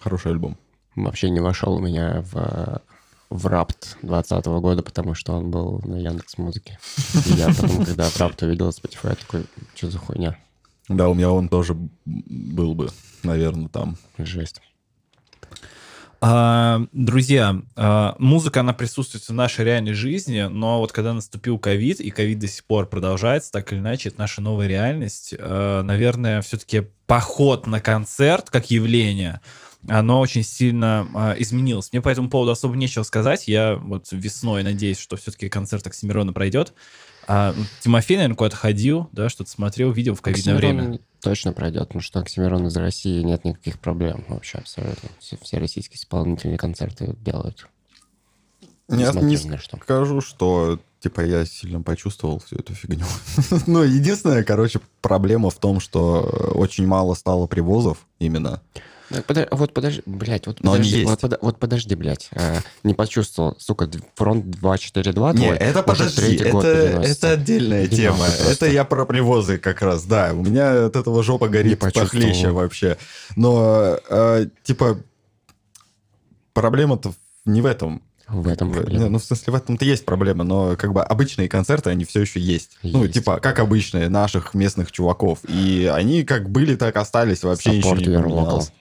Хороший альбом. Вообще не вошел у меня в, в Рапт 20 -го года, потому что он был на Яндекс Музыке. И я потом, когда Рапт увидел Spotify, такой, что за хуйня? Да, у меня он тоже был бы, наверное, там. Жесть. А, друзья, а, музыка, она присутствует в нашей реальной жизни, но вот когда наступил ковид, и ковид до сих пор продолжается, так или иначе, это наша новая реальность, а, наверное, все-таки поход на концерт как явление, оно очень сильно изменилось. Мне по этому поводу особо нечего сказать. Я вот весной надеюсь, что все-таки концерт Оксимирона пройдет. А, Тимофей, наверное, куда-то ходил, да, что-то смотрел, видел в ковидное Оксимирон время. Точно пройдет, потому что Оксимирон из России нет никаких проблем вообще абсолютно. Все, все российские исполнители концерты делают. Я Несмотря не что. скажу, что типа я сильно почувствовал всю эту фигню. Ну, единственная, короче, проблема в том, что очень мало стало привозов именно. Так, подо- вот подожди, блядь, вот Но подожди, вот, подо- вот подожди, блядь. а, не почувствовал, сука, фронт 242 Не, твой, это подожди, это, это отдельная Иди тема. Это я про привозы как раз, да. У меня от этого жопа горит похлеще вообще. Но, э, типа, проблема-то не в этом. В этом проблема. не, ну, в смысле, в этом-то есть проблема, но как бы обычные концерты, они все еще есть. Ну, Есть. типа, как обычные, наших местных чуваков. И они как были, так остались, вообще ничего Support не your поменялось.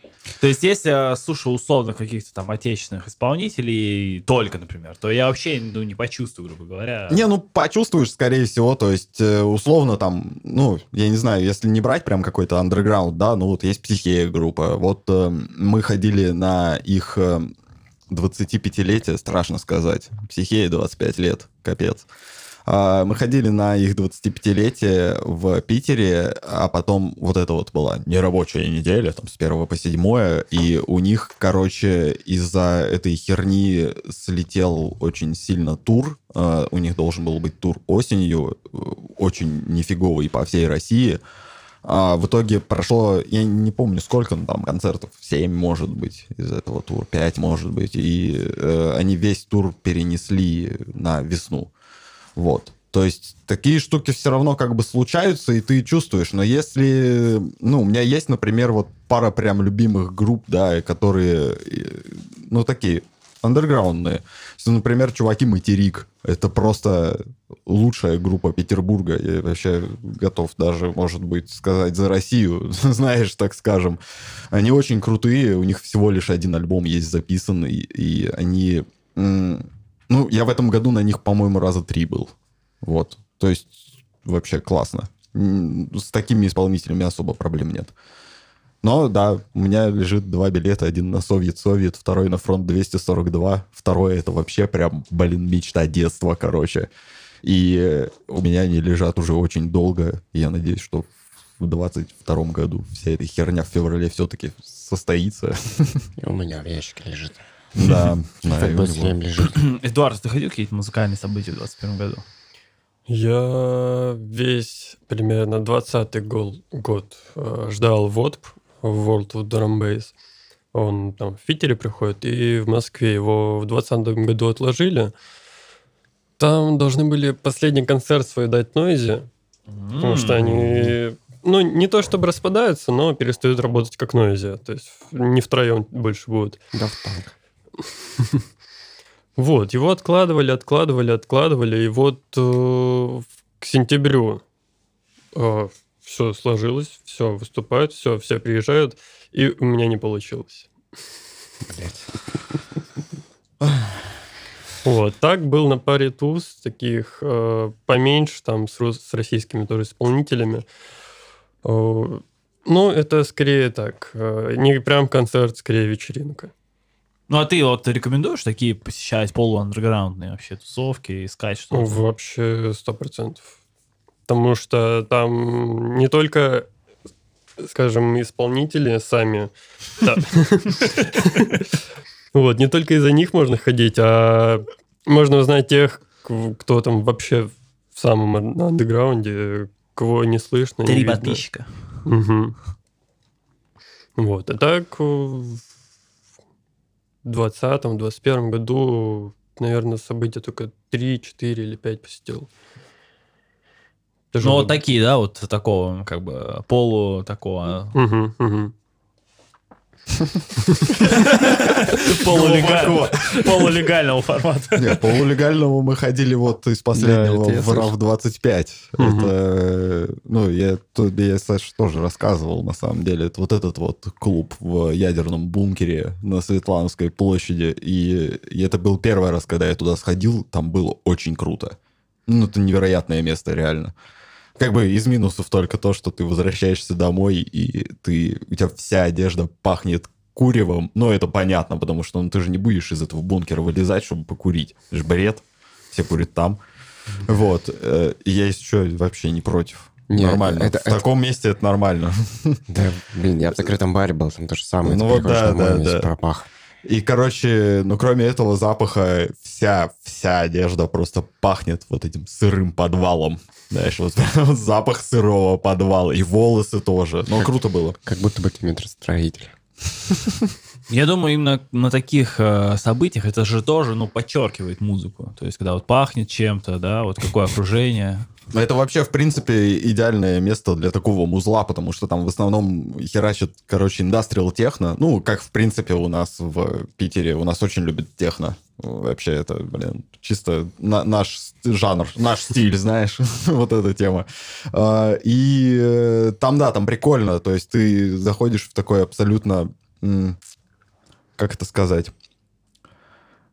То есть, если э, слушаю условно каких-то там отечественных исполнителей, только, например, то я вообще ну, не почувствую, грубо говоря. Не, ну, почувствуешь, скорее всего, то есть, э, условно, там, ну, я не знаю, если не брать прям какой-то андерграунд, да, ну, вот есть психея группа, вот э, мы ходили на их э, 25-летие, страшно сказать, психея 25 лет, капец. А, Мы ходили на их 25-летие в Питере, а потом вот это вот была нерабочая неделя, там, с 1 по 7, и у них, короче, из-за этой херни слетел очень сильно тур, А, у них должен был быть тур осенью, э, очень нифиговый по всей России, а в итоге прошло, я не помню, сколько ну, там концертов, 7, может быть, из этого тура, 5, может быть, и э, они весь тур перенесли на весну. Вот. То есть такие штуки все равно как бы случаются, и ты чувствуешь. Но если... Ну, у меня есть, например, вот пара прям любимых групп, да, которые, ну, такие андерграундные. Если, например, чуваки Материк. Это просто лучшая группа Петербурга. Я вообще готов даже, может быть, сказать за Россию, знаешь, так скажем. Они очень крутые, у них всего лишь один альбом есть записанный, и они... Ну, я в этом году на них, по-моему, раза три был. Вот. То есть вообще классно. С такими исполнителями особо проблем нет. Но да, у меня лежит два билета. Один на Совет-Совет, второй на фронт 242. Второй это вообще прям, блин, мечта детства, короче. И у меня они лежат уже очень долго. Я надеюсь, что в 22 году вся эта херня в феврале все-таки состоится. И у меня в ящике лежит. Да. Эдуард, ты ходил какие-то музыкальные события в 2021 году? Я весь примерно 20-й гол- год э, ждал ВОДП, World of Drum Bass. Он там в Питере приходит, и в Москве его в 2020 году отложили. Там должны были последний концерт свой дать Нойзе, потому что они, ну, не то чтобы распадаются, но перестают работать как Нойзе. То есть не втроем больше будут. Да в танк. Вот, его откладывали, откладывали, откладывали, и вот э, к сентябрю все сложилось, все выступают, все, все приезжают, и у меня не получилось. Блядь. Вот, так был на паре туз, таких э, поменьше, там, с, с российскими тоже исполнителями. Э, ну, это скорее так, э, не прям концерт, скорее вечеринка. Ну, а ты вот рекомендуешь такие посещать полуандерграундные вообще тусовки, искать что-то? Ну, вообще сто процентов. Потому что там не только, скажем, исполнители сами. Вот, не только из-за них можно ходить, а можно узнать тех, кто там вообще в самом ан- андеграунде, кого не слышно. Три подписчика. Вот, а так э, 2020-2021 году, наверное, события только 3, 4 или 5 посетил. Даже Ну, вот такие, да, вот такого, как бы, полу такого. Мгм, мгм. Полулегального полулегального формата. Не, по полулегальному мы ходили вот из последнего в RAV 25. Мгм. Это, ну, я, тут я, Саш, тоже рассказывал, на самом деле. Это вот этот вот клуб в ядерном бункере на Светлановской площади. И это был первый раз, когда я туда сходил, там было очень круто. Ну, это невероятное место, реально. Как бы из минусов только то, что ты возвращаешься домой, и ты, у тебя вся одежда пахнет куревом. Но это понятно, потому что ну, ты же не будешь из этого бункера вылезать, чтобы покурить. Это же бред. Все курят там. Вот. э, Я еще вообще не против. Не, нормально. это- в это- таком месте это нормально. Да, блин, я в закрытом баре был, там то же самое. Ну вот да, да, да. пропах. И, короче, ну, кроме этого запаха, вся, вся одежда просто пахнет вот этим сырым подвалом. Знаешь, вот, вот запах сырого подвала. И волосы тоже. Ну, круто было. Как будто бы ты метростроитель. Я думаю, именно на таких э, событиях это же тоже, ну, подчеркивает музыку. То есть, когда вот пахнет чем-то, да, вот какое окружение. Но Это вообще, в принципе, идеальное место для такого музла, потому что там в основном херачат, короче, индастриал техно. Ну, как, в принципе, у нас в Питере. У нас очень любят техно. Вообще, это, блин, чисто на- наш жанр, наш стиль, знаешь, вот эта тема. А, И э, там, да, там прикольно. То есть ты заходишь в такой абсолютно... Как это сказать?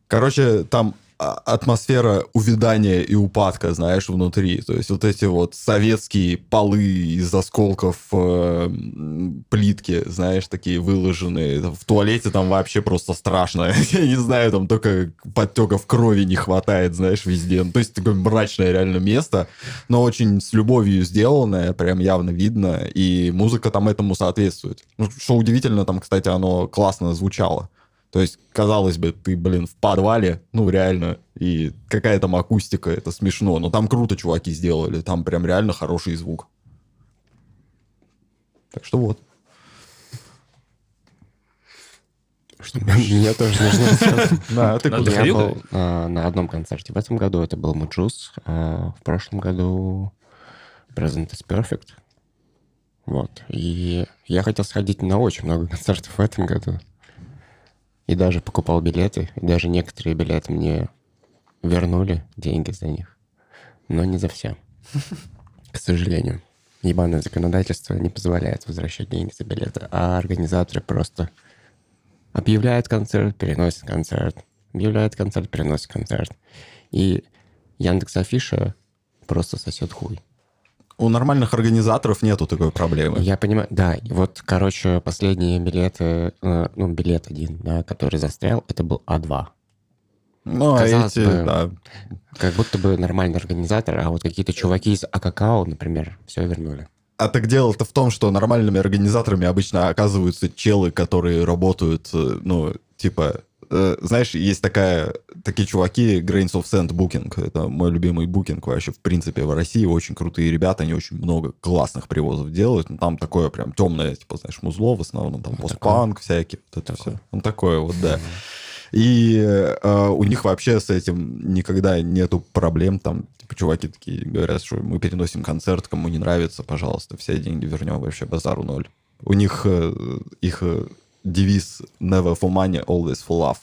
Короче, там атмосфера увядания и упадка, знаешь, внутри. То есть вот эти вот советские полы из осколков э, плитки, знаешь, такие выложенные. В туалете там вообще просто страшно. Я не знаю, там только подтеков крови не хватает, знаешь, везде. Ну, То есть такое мрачное реально место, но очень с любовью сделанное, прям явно видно, и музыка там этому соответствует. Ну, что удивительно, там, кстати, оно классно звучало. То есть, казалось бы, ты, блин, в подвале, ну, реально, и какая там акустика, это смешно. Но там круто чуваки сделали, там прям реально хороший звук. Так что вот. Что мне тоже нужно. Да, ты Надо куда? Я был а, на одном концерте. В этом году это был Mujuice. а в прошлом году Present is Perfect. Вот. И я хотел сходить на очень много концертов в этом году. И даже покупал билеты. И даже некоторые билеты мне вернули деньги за них. Но не за все. К сожалению. Ебаное законодательство не позволяет возвращать деньги за билеты. А организаторы просто объявляет концерт, переносит концерт, объявляет концерт, переносит концерт. И Яндекс Афиша просто сосет хуй. У нормальных организаторов нету такой проблемы. Я понимаю, да, вот, короче, последние билеты, э, ну, билет один, да, который застрял, это был А2. Ну, а казалось эти, бы, да. Как будто бы нормальный организатор, а вот какие-то чуваки из АККАО, например, все вернули. А так дело-то в том, что нормальными организаторами обычно оказываются челы, которые работают, э, ну, типа, э, знаешь, есть такая, такие чуваки, Grains of Sand Booking, это мой любимый букинг вообще, в принципе, в России, очень крутые ребята, они очень много классных привозов делают, ну, там такое прям темное, типа, знаешь, музло в основном, там постпанк всякий, вот это Такое. все. Ну, такое вот, да. И э, у них вообще с этим никогда нету проблем. Там, типа, чуваки такие говорят, что мы переносим концерт, кому не нравится, пожалуйста, все деньги вернем, вообще базару ноль. У них э, их э, девиз never for money, always for love.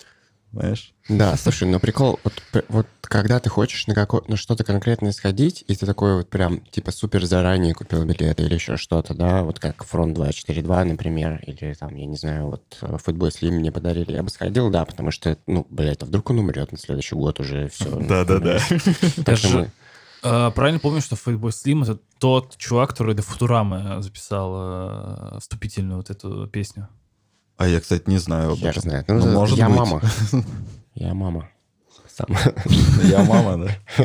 Знаешь? Да, слушай, но прикол, вот, вот когда ты хочешь на, какое, на что-то конкретное сходить, и ты такой вот прям, типа, супер заранее купил билеты или еще что-то, да, вот как Фронт 242, например, или там, я не знаю, вот э, Футбол Слим мне подарили, я бы сходил, да, потому что, ну, блядь, а вдруг он умрет на следующий год уже, все. Да-да-да. Так что Даже- мы- А, правильно помню, что Fatboy Slim это тот чувак, который до Футурамы записал э, вступительную вот эту песню. А я, кстати, не знаю. об Хер этом. знает. Ну, Ну, может я быть. мама. Я мама. Сам. Я мама, да.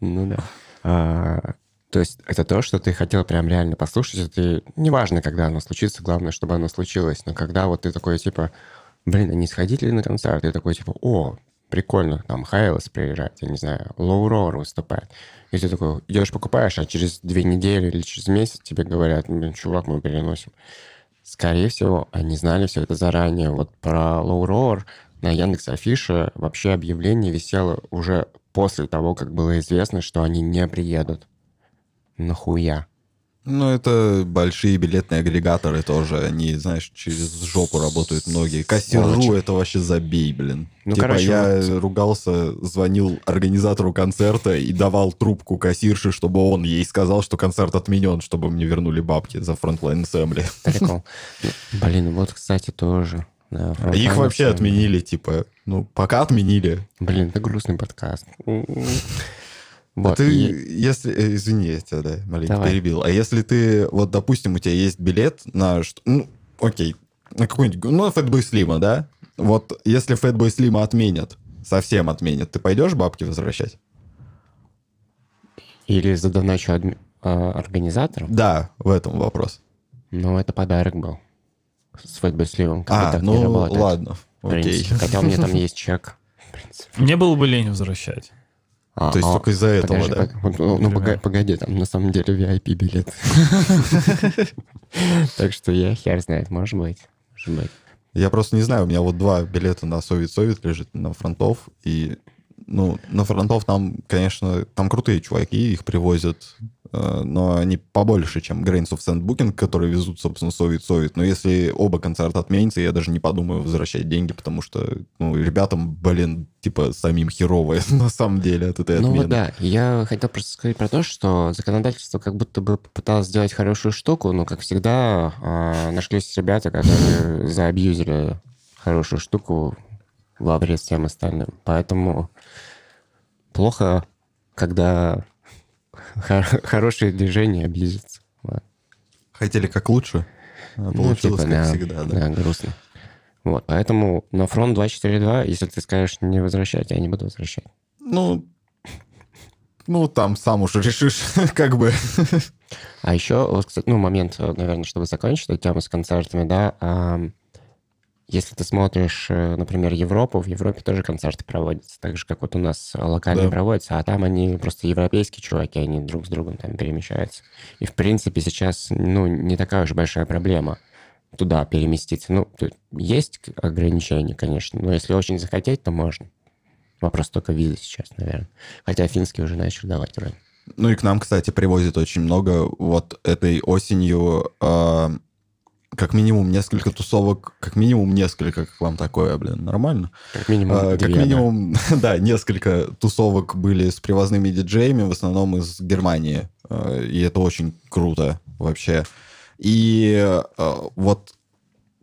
Ну да. А, то есть это то, что ты хотел прям реально послушать, и ты... Неважно, когда оно случится, главное, чтобы оно случилось. Но когда вот ты такой, типа, блин, а не сходить ли на концерт? Ты такой, типа, о, прикольно, там Хайлес приезжает, я не знаю, Roar выступает. И ты такой идешь, покупаешь, а через две недели или через месяц тебе говорят, блин, чувак, мы переносим. Скорее всего, они знали все это заранее. Вот про Roar на Яндекс Афише вообще объявление висело уже после того, как было известно, что они не приедут. Нахуя? Ну, это большие билетные агрегаторы тоже. Они, знаешь, через жопу работают многие. Кассиру это вообще забей, блин. Ну, типа, короче, я вот- ругался, звонил организатору концерта и давал трубку кассирше, чтобы он ей сказал, что концерт отменен, чтобы мне вернули бабки за Front Line Assembly. Прикол. Ну, Блин, вот, кстати, тоже. Да, А их вообще отменили, типа, ну, пока отменили. Блин, это грустный подкаст. А Вот, ты, и- если... э, Извини, я тебя, да, маленько Давай. перебил. А если ты, вот, допустим, у тебя есть билет на... что- Ну, окей, на какой-нибудь... Ну, на Fatboy Slim, да? Вот если Fatboy Slim отменят, совсем отменят, ты пойдешь бабки возвращать? Или задоначу адми- а, организаторам, Да, в этом вопрос. но это подарок был. С Fatboy Slim, А, так не ну, работает. ладно, окей. принципе. Хотя у меня там есть чек. Мне было бы лень возвращать. А, То есть а, только из-за этого, подожди, да? пог- Ну, ну, пога- погоди, там на самом деле VIP билет. Так что я хер знает, может быть. Может быть. Я просто не знаю, у меня вот два билета на Совет-Совет лежит на фронтов, и, ну, на фронтов там, конечно, там крутые чуваки, их привозят, но они побольше, чем Grains of Sand Booking, которые везут, собственно, Совет-Совет. Но если оба концерта отменятся, я даже не подумаю возвращать деньги, потому что, ну, ребятам, блин, типа, самим херово на самом деле от этой Ну отмены. вот да, я хотел просто сказать про то, что законодательство как будто бы попыталось сделать хорошую штуку, но, как всегда, а, нашлись ребята, которые заабьюзили хорошую штуку во вред всем остальным. Поэтому плохо, когда хорошее движение абьюзится. Вот. Хотели как лучше, а Ну, получилось типа, как да, всегда, да. да, грустно. Вот, поэтому на фронт 242, если ты скажешь не возвращать, я не буду возвращать. Ну, ну, там сам уж решишь, как бы. А еще, вот, кстати, ну, момент, наверное, чтобы закончить эту тему с концертами, да, если ты смотришь, э, например, Европу, в Европе тоже концерты проводятся, так же, как вот у нас э, локальные Да. проводятся, а там они просто европейские чуваки, они друг с другом там перемещаются. И, в принципе, сейчас, ну, не такая уж большая проблема туда переместиться. Ну, есть ограничения, конечно, но если очень захотеть, то можно. Вопрос только визы сейчас, наверное. Хотя финские уже начали давать вроде. Ну и к нам, кстати, привозят очень много. Вот этой осенью а, как минимум несколько тусовок, как минимум несколько, как вам такое, блин, нормально? Как минимум А, как да. минимум, да, несколько тусовок были с привозными диджеями, в основном из Германии. А, И это очень круто вообще. И а, вот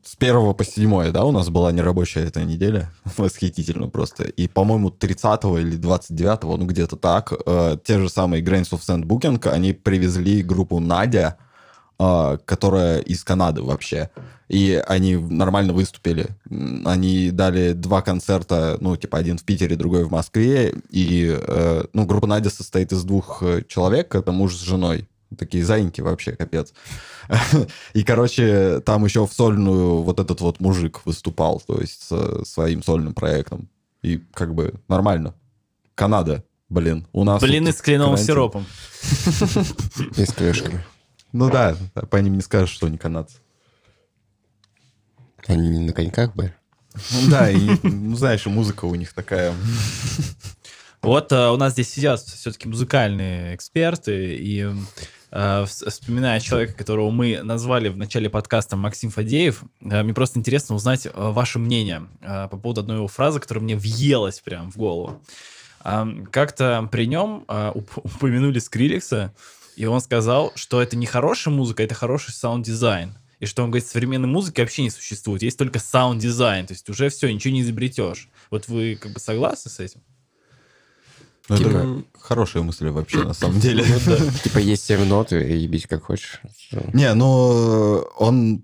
с первого по седьмое, да, у нас была нерабочая эта неделя. Восхитительно просто. И, по-моему, 30 или 29 ну, где-то так, э, те же самые Grains of Sand Booking, они привезли группу Надя, которая из Канады вообще. И они нормально выступили. Они дали два концерта, ну, типа, один в Питере, другой в Москве. И, э, ну, группа Надя состоит из двух э, человек, это муж с женой. Такие зайеньки вообще, капец. И, короче, там еще в сольную вот этот вот мужик выступал, то есть со своим сольным проектом. И как бы нормально. Канада, блин. У нас Блины тут с кленовым сиропом. И с клешками. Ну да, по ним не скажешь, что они канадцы. Они не на коньках были. Ну да, и, ну знаешь, и музыка у них такая... Вот э, у нас здесь сидят все-таки музыкальные эксперты, и э, вс- вспоминая человека, которого мы назвали в начале подкаста Максим Фадеев, э, мне просто интересно узнать э, ваше мнение э, по поводу одной его фразы, которая мне въелась прям в голову. А, Как-то при нем э, уп- упомянули Skrillex а, и он сказал, что это не хорошая музыка, это хороший саунд-дизайн. И что он говорит, современной музыки вообще не существует, есть только саунд-дизайн, то есть уже все, ничего не изобретешь. Вот вы как бы согласны с этим? Ну, Типа- это хорошие мысли вообще, на самом деле. Типа есть семь нот, и ебись как хочешь. Не, ну он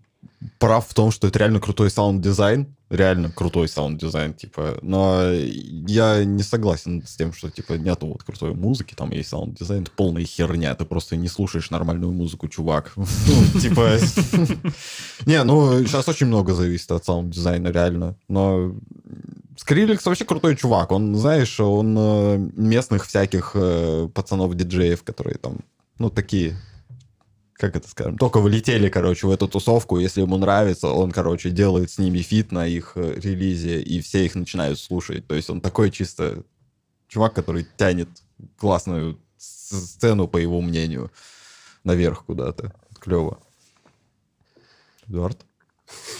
прав в том, что это реально крутой саунд-дизайн, реально крутой саунд-дизайн, типа, но я не согласен с тем, что, типа, нету вот крутой музыки, там есть саунд-дизайн, это полная херня, ты просто не слушаешь нормальную музыку, чувак. Ну, типа... Не, ну, сейчас очень много зависит от саунд-дизайна, реально, но Skrillex вообще крутой чувак. Он, знаешь, он э, местных всяких э, пацанов-диджеев, которые там, ну, такие, как это скажем, только влетели, короче, в эту тусовку. Если ему нравится, он, короче, делает с ними фит на их э, релизе, и все их начинают слушать. То есть он такой чисто чувак, который тянет классную сцену, по его мнению. наверх куда-то. Клево. Эдуард?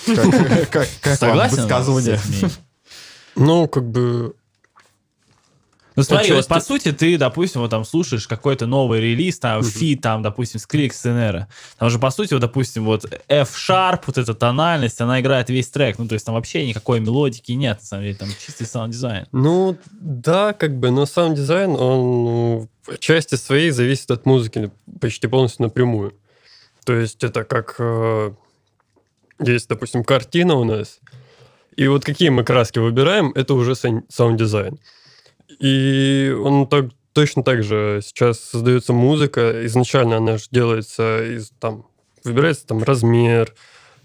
Как, как, как вам Согласен? высказывание? с этим? Ну, как бы... Ну смотри, вот по сути ты, допустим, вот там слушаешь какой-то новый релиз, там, фит, там, допустим, Skrillex, СНР. Там же, по сути, вот, допустим, вот F-Sharp, вот эта тональность, она играет весь трек. Ну, то есть там вообще никакой мелодики нет, на самом деле, там чистый саунд-дизайн. Ну, да, как бы, но саунд-дизайн, он ну, в части своей зависит от музыки почти полностью напрямую. То есть это как... э, есть, допустим, картина у нас, и вот какие мы краски выбираем, это уже сан- саунд-дизайн. И он так, точно так же сейчас создается музыка. Изначально она же делается из там выбирается там размер,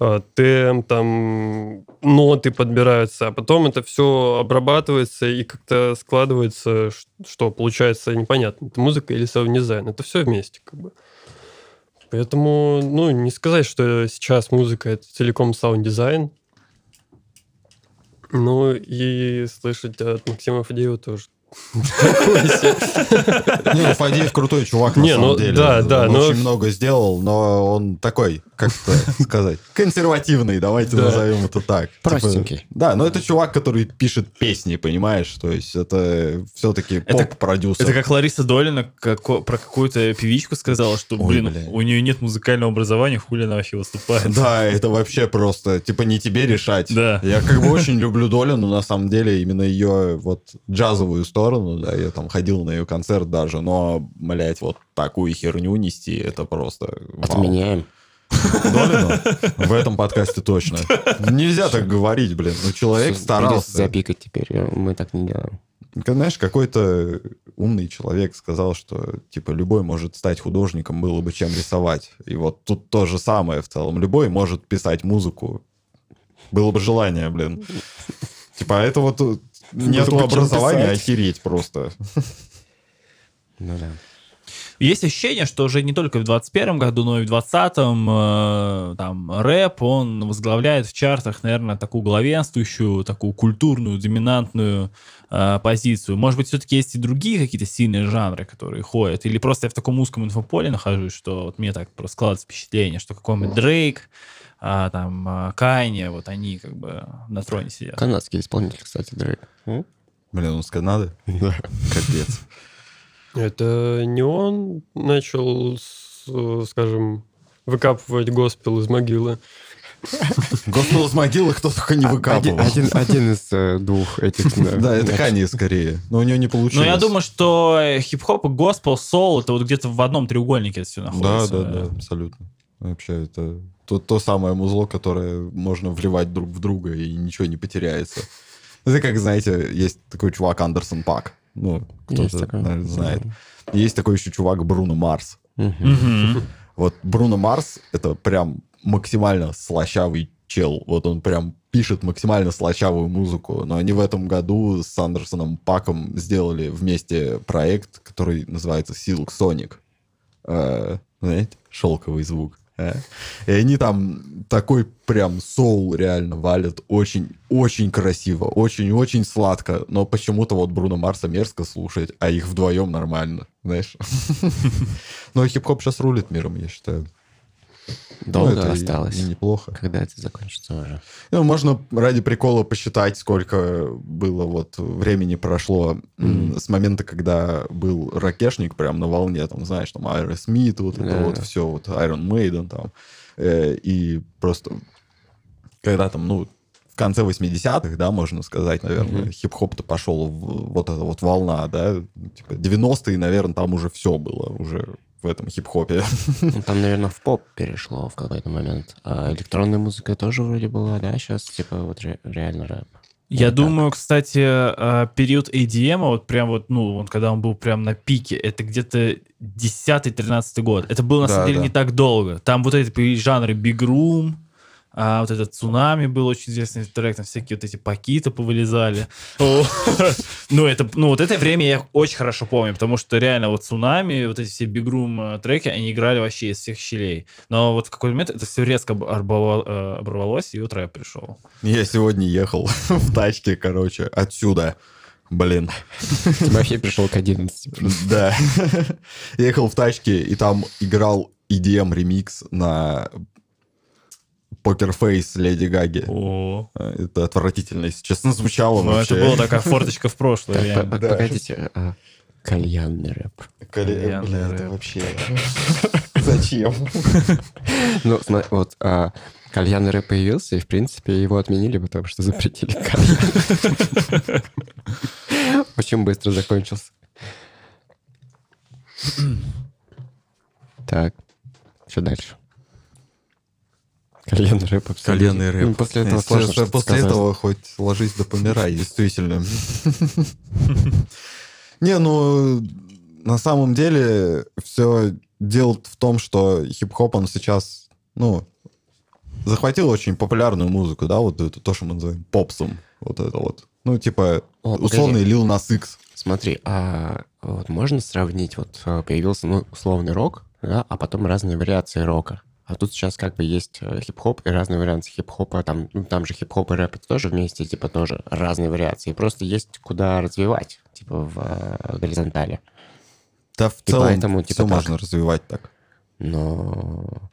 э, темп, там ноты подбираются, а потом это все обрабатывается и как-то складывается, что получается непонятно, это музыка или саунд-дизайн. Это все вместе как бы. Поэтому, ну, не сказать, что сейчас музыка это целиком саунд-дизайн. Ну, и слышать от Максима Фадеева тоже. Не, ну, Фадеев крутой чувак, на самом ну, деле. да, да, Он но- очень много сделал, но он такой, как это сказать, консервативный, давайте Да. назовем это так. Типа, Простенький. да, но это чувак, который пишет песни, понимаешь? То есть это все-таки поп-продюсер. Это как Лариса Долина про какую-то певичку сказала, что, блин, у нее нет музыкального образования, хули она вообще выступает. Да, это вообще просто, типа, не тебе решать. Да. Я как бы очень люблю Долю, но на самом деле именно ее вот джазовую сторону, да, я там ходил на ее концерт даже, но, блядь, вот такую херню нести, это просто... вау. Отменяем. Долину? В этом подкасте точно. Нельзя так говорить, блин. Ну, человек старался. запикать теперь. э, Мы так не делаем. Знаешь, какой-то умный человек сказал, что, типа, любой может стать художником, было бы чем рисовать. И вот тут то же самое в целом. Любой может писать музыку. Было бы желание, блин. Типа, это вот э, нету бы чем образования, охереть просто. Ну да. Есть ощущение, что уже не только в 21 году, но и в 20-м э, там рэп, он возглавляет в чартах, наверное, такую главенствующую, такую культурную, доминантную э, позицию. Может быть, все-таки есть и другие какие-то сильные жанры, которые ходят? Или просто я в таком узком инфополе нахожусь, что вот мне так просто складывается впечатление, что какой-нибудь Дрейк, а, там, а, Кайне, вот они как бы на троне сидят. Канадский исполнитель, кстати, Дрейк. Блин, он с Канады? Да. Капец. Это не он начал, скажем, выкапывать госпел из могилы. Госпел из могилы кто только не Один, выкапывал. один- один из э, двух этих. Да, это Хани скорее. Но у него не Но получилось. я думаю, что э, хип-хоп и госпел, соул, это вот где-то в одном треугольнике это все Да, находится. да, да, абсолютно. Вообще, это то, то самое музло, которое можно вливать друг в друга, и ничего не потеряется. Это как, знаете, есть такой чувак Андерсон Пак. Ну, кто-то, наверное, знает. Есть такой еще чувак Бруно Марс. Вот Бруно Марс — это прям максимально слащавый чел. Вот он прям пишет максимально слащавую музыку. Но они в этом году с Андерсоном Паком сделали вместе проект, который называется Silk Sonic. Э, знаете, шелковый звук. Э. И они там такой прям соул реально валят. Очень-очень красиво, очень-очень сладко. Но почему-то вот Бруно Марса мерзко слушать, а их вдвоем нормально, знаешь. Но хип-хоп сейчас рулит миром, я считаю. Долго Ну, это осталось. и неплохо. Когда это закончится уже? Ну, можно ради прикола посчитать, сколько было вот времени прошло м, с момента, когда был ракешник прям на волне, там, знаешь, там, Aerosmith, вот это Да. вот все, вот Iron Maiden там. Э, и просто когда там, ну, в конце 80-х, да, можно сказать, наверное, хип-хоп-то пошел в вот эта вот волна, да, типа 90-е, наверное, там уже все было, уже в этом хип-хопе. Ну, там, наверное, в поп перешло в какой-то момент. А электронная музыка тоже вроде была, да? Сейчас, типа, вот ре- реально рэп. Я Вот так. думаю, кстати, э, период ADM, вот прям вот, ну, вот когда он был прям на пике, это где-то 10-13 год. Это было, на Да, самом деле, да. не так долго. Там вот эти жанры Big Room, а вот этот цунами был очень известный трек, там всякие вот эти пакиты повылезали. Ну, это, ну, вот это время я очень хорошо помню, потому что реально вот цунами, вот эти все Room э, треки, они играли вообще из всех щелей. Но вот в какой-то момент это все резко э, оборвалось, и вот рэп пришел. Я сегодня ехал в тачке, короче, отсюда. Блин. Тимофей пришел к 11. Да. Ехал в тачке, и там играл EDM ремикс на Face Леди Гаги. О, Это отвратительно, если честно, звучало ну это вообще. была такая форточка в прошлое. Погодите, а, кальянный рэп. Кальянный Бля, это рэп. вообще... Зачем? Ну, вот а, кальянный рэп появился, и, в принципе, его отменили, потому что запретили кальян. Очень быстро закончился. Так, что дальше? Кальянный рэп. Кальянный рэп. Ну, После этого Если сложно что, После сказать. этого хоть ложись да помирай, действительно. Не, ну, на самом деле, все дело в том, что хип-хоп, он сейчас, ну, захватил очень популярную музыку, да, вот это то, что мы называем попсом, вот это вот. Ну, типа, О, условный Lil Nas X. Смотри, а вот можно сравнить, вот э, появился, ну, условный рок, да, а потом разные вариации рока. А тут сейчас как бы есть э, хип-хоп и разные варианты хип-хопа. Там, ну, там же хип-хоп и рэп это тоже вместе, типа, тоже разные вариации. Просто есть куда развивать, типа, в э, горизонтали. Да, в И целом, поэтому, типа, все так. можно развивать так. Но...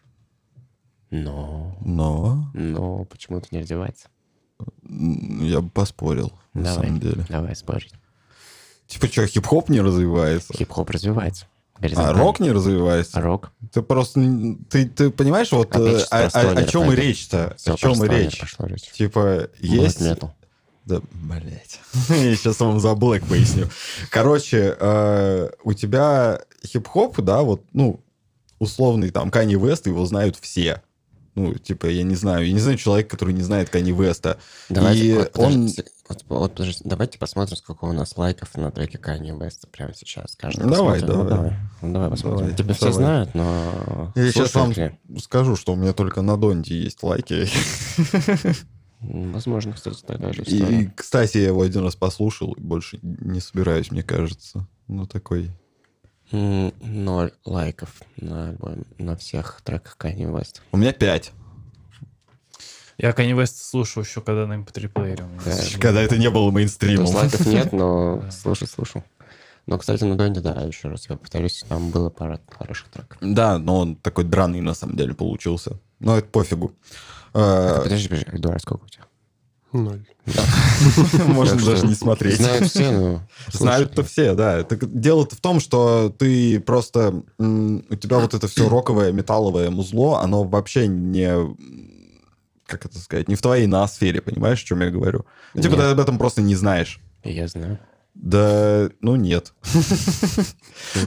Но... Но Но почему-то не развивается. я бы поспорил, на Давай. самом деле. Давай спорить. Типа, что, хип-хоп не развивается? Хип-хоп развивается. А рок не развивается? А рок? Ты просто... Ты, ты понимаешь, вот Опять э, же, о, про о- стонер о чем и речь-то? Всё, О чем и речь? пошла речь. Типа, есть... Black metal. Да, блять. Я сейчас вам за black поясню. Короче, э, у тебя хип-хоп, да, вот, ну, условный там Канье Вест, его знают все. Ну, типа, я не знаю, я не знаю человека, который не знает Канье Веста. Давайте, И вот, он... подожди, вот, вот, подожди, давайте посмотрим, сколько у нас лайков на треке Kanye West прямо сейчас. Каждый Давай, посмотрит. Ну, давай. давай. Ну, давай посмотрим. Давай, Тебя все давай. знают, но... Я сейчас вам ли? скажу, что у меня только на Донте есть лайки. Возможно, кстати, такая же И, история. кстати, я его один раз послушал, и больше не собираюсь, мне кажется. Ну, такой... Ноль лайков на альбоме, на всех треках Kanye West. У меня пять. Я Kanye West слушал еще когда на MP3 плеере. у меня Да. был. Когда это не было мейнстримом. лайков нет, но слушай, слушал. Но, кстати, на Донде, да, еще раз я повторюсь, там было пара хороших треков. Да, но он такой драный на самом деле получился. Но это пофигу. Э, Подожди, подожди, Эдуард, сколько у тебя? Ноль. Можно даже не смотреть. Знают все, но... Знают-то все, да. Дело-то в том, что ты просто... У тебя вот это все роковое, металловое музло, оно вообще не... Как это сказать? Не в твоей ноосфере, понимаешь, о чем я говорю? Ну, Типа ты об этом просто не знаешь. Я знаю. Да, ну нет.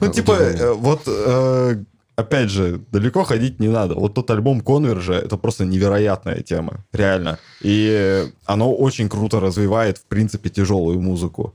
Ну, типа, э, вот, э, опять же, далеко ходить не надо. Вот тот альбом Конвержа, это просто невероятная тема, реально. И оно очень круто развивает, в принципе, тяжелую музыку.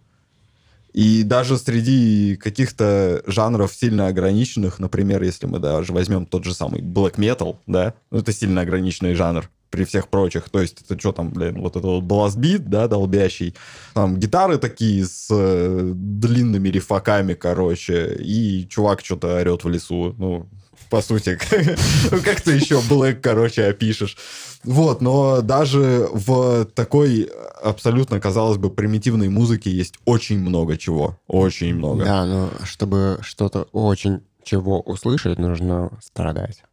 И даже среди каких-то жанров сильно ограниченных, например, если мы даже возьмем тот же самый black metal, да, ну, это сильно ограниченный жанр при всех прочих. То есть это что там, блин, вот это вот бластбит, да, долбящий. Там гитары такие с э, длинными рифаками, короче, и чувак что-то орет в лесу. Ну, по сути, ну, как ты еще блэк, короче, опишешь. Вот, но даже в такой абсолютно, казалось бы, примитивной музыке есть очень много чего. Очень много. Да, но чтобы что-то очень чего услышать, нужно страдать.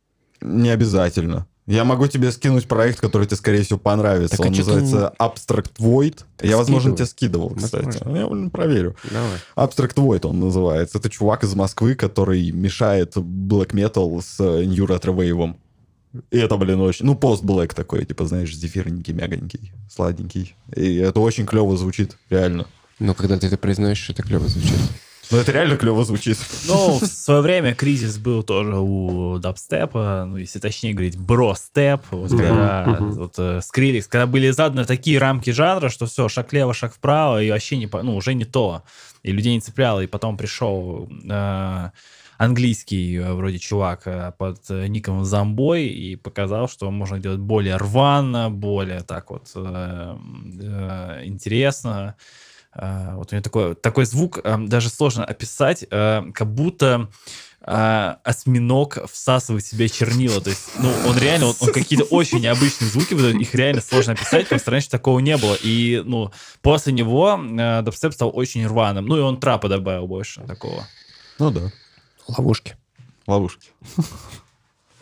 Не обязательно. Я могу тебе скинуть проект, который тебе, скорее всего, понравится. Так а Он ты называется Abstract Void. Я, возможно, тебе скидывал, кстати. Возможно. Я блин, проверю. Давай. Abstract Void он называется. Это чувак из Москвы, который мешает black metal с э, New Retro Wave. И это, блин, очень... Ну, пост-блэк такой, типа, знаешь, зефирненький, мягонький, сладенький. И это очень клево звучит, реально. Но когда ты это произносишь, это клево звучит. Ну, это реально клево звучит. Ну, в свое время кризис был тоже у дабстепа, ну, если точнее говорить, бро-степ, вот когда вот, э, Skrillex, когда были заданы такие рамки жанра, что все, шаг лево, шаг вправо, и вообще не, ну, уже не то. И людей не цепляло, и потом пришел э, английский э, вроде чувак под ником Зомбой и показал, что можно делать более рвано, более так вот э, э, интересно. Э, Вот у него такой, такой звук, даже сложно описать, э, как будто э, осьминог всасывает в себя чернила. То есть, ну, он реально, он, он какие-то очень необычные звуки выдает, их реально сложно описать, потому что раньше такого не было. И, ну, после него э, дабстеп стал очень рваным. Ну, и он трапа добавил больше такого. Ну да. Ловушки. Ловушки.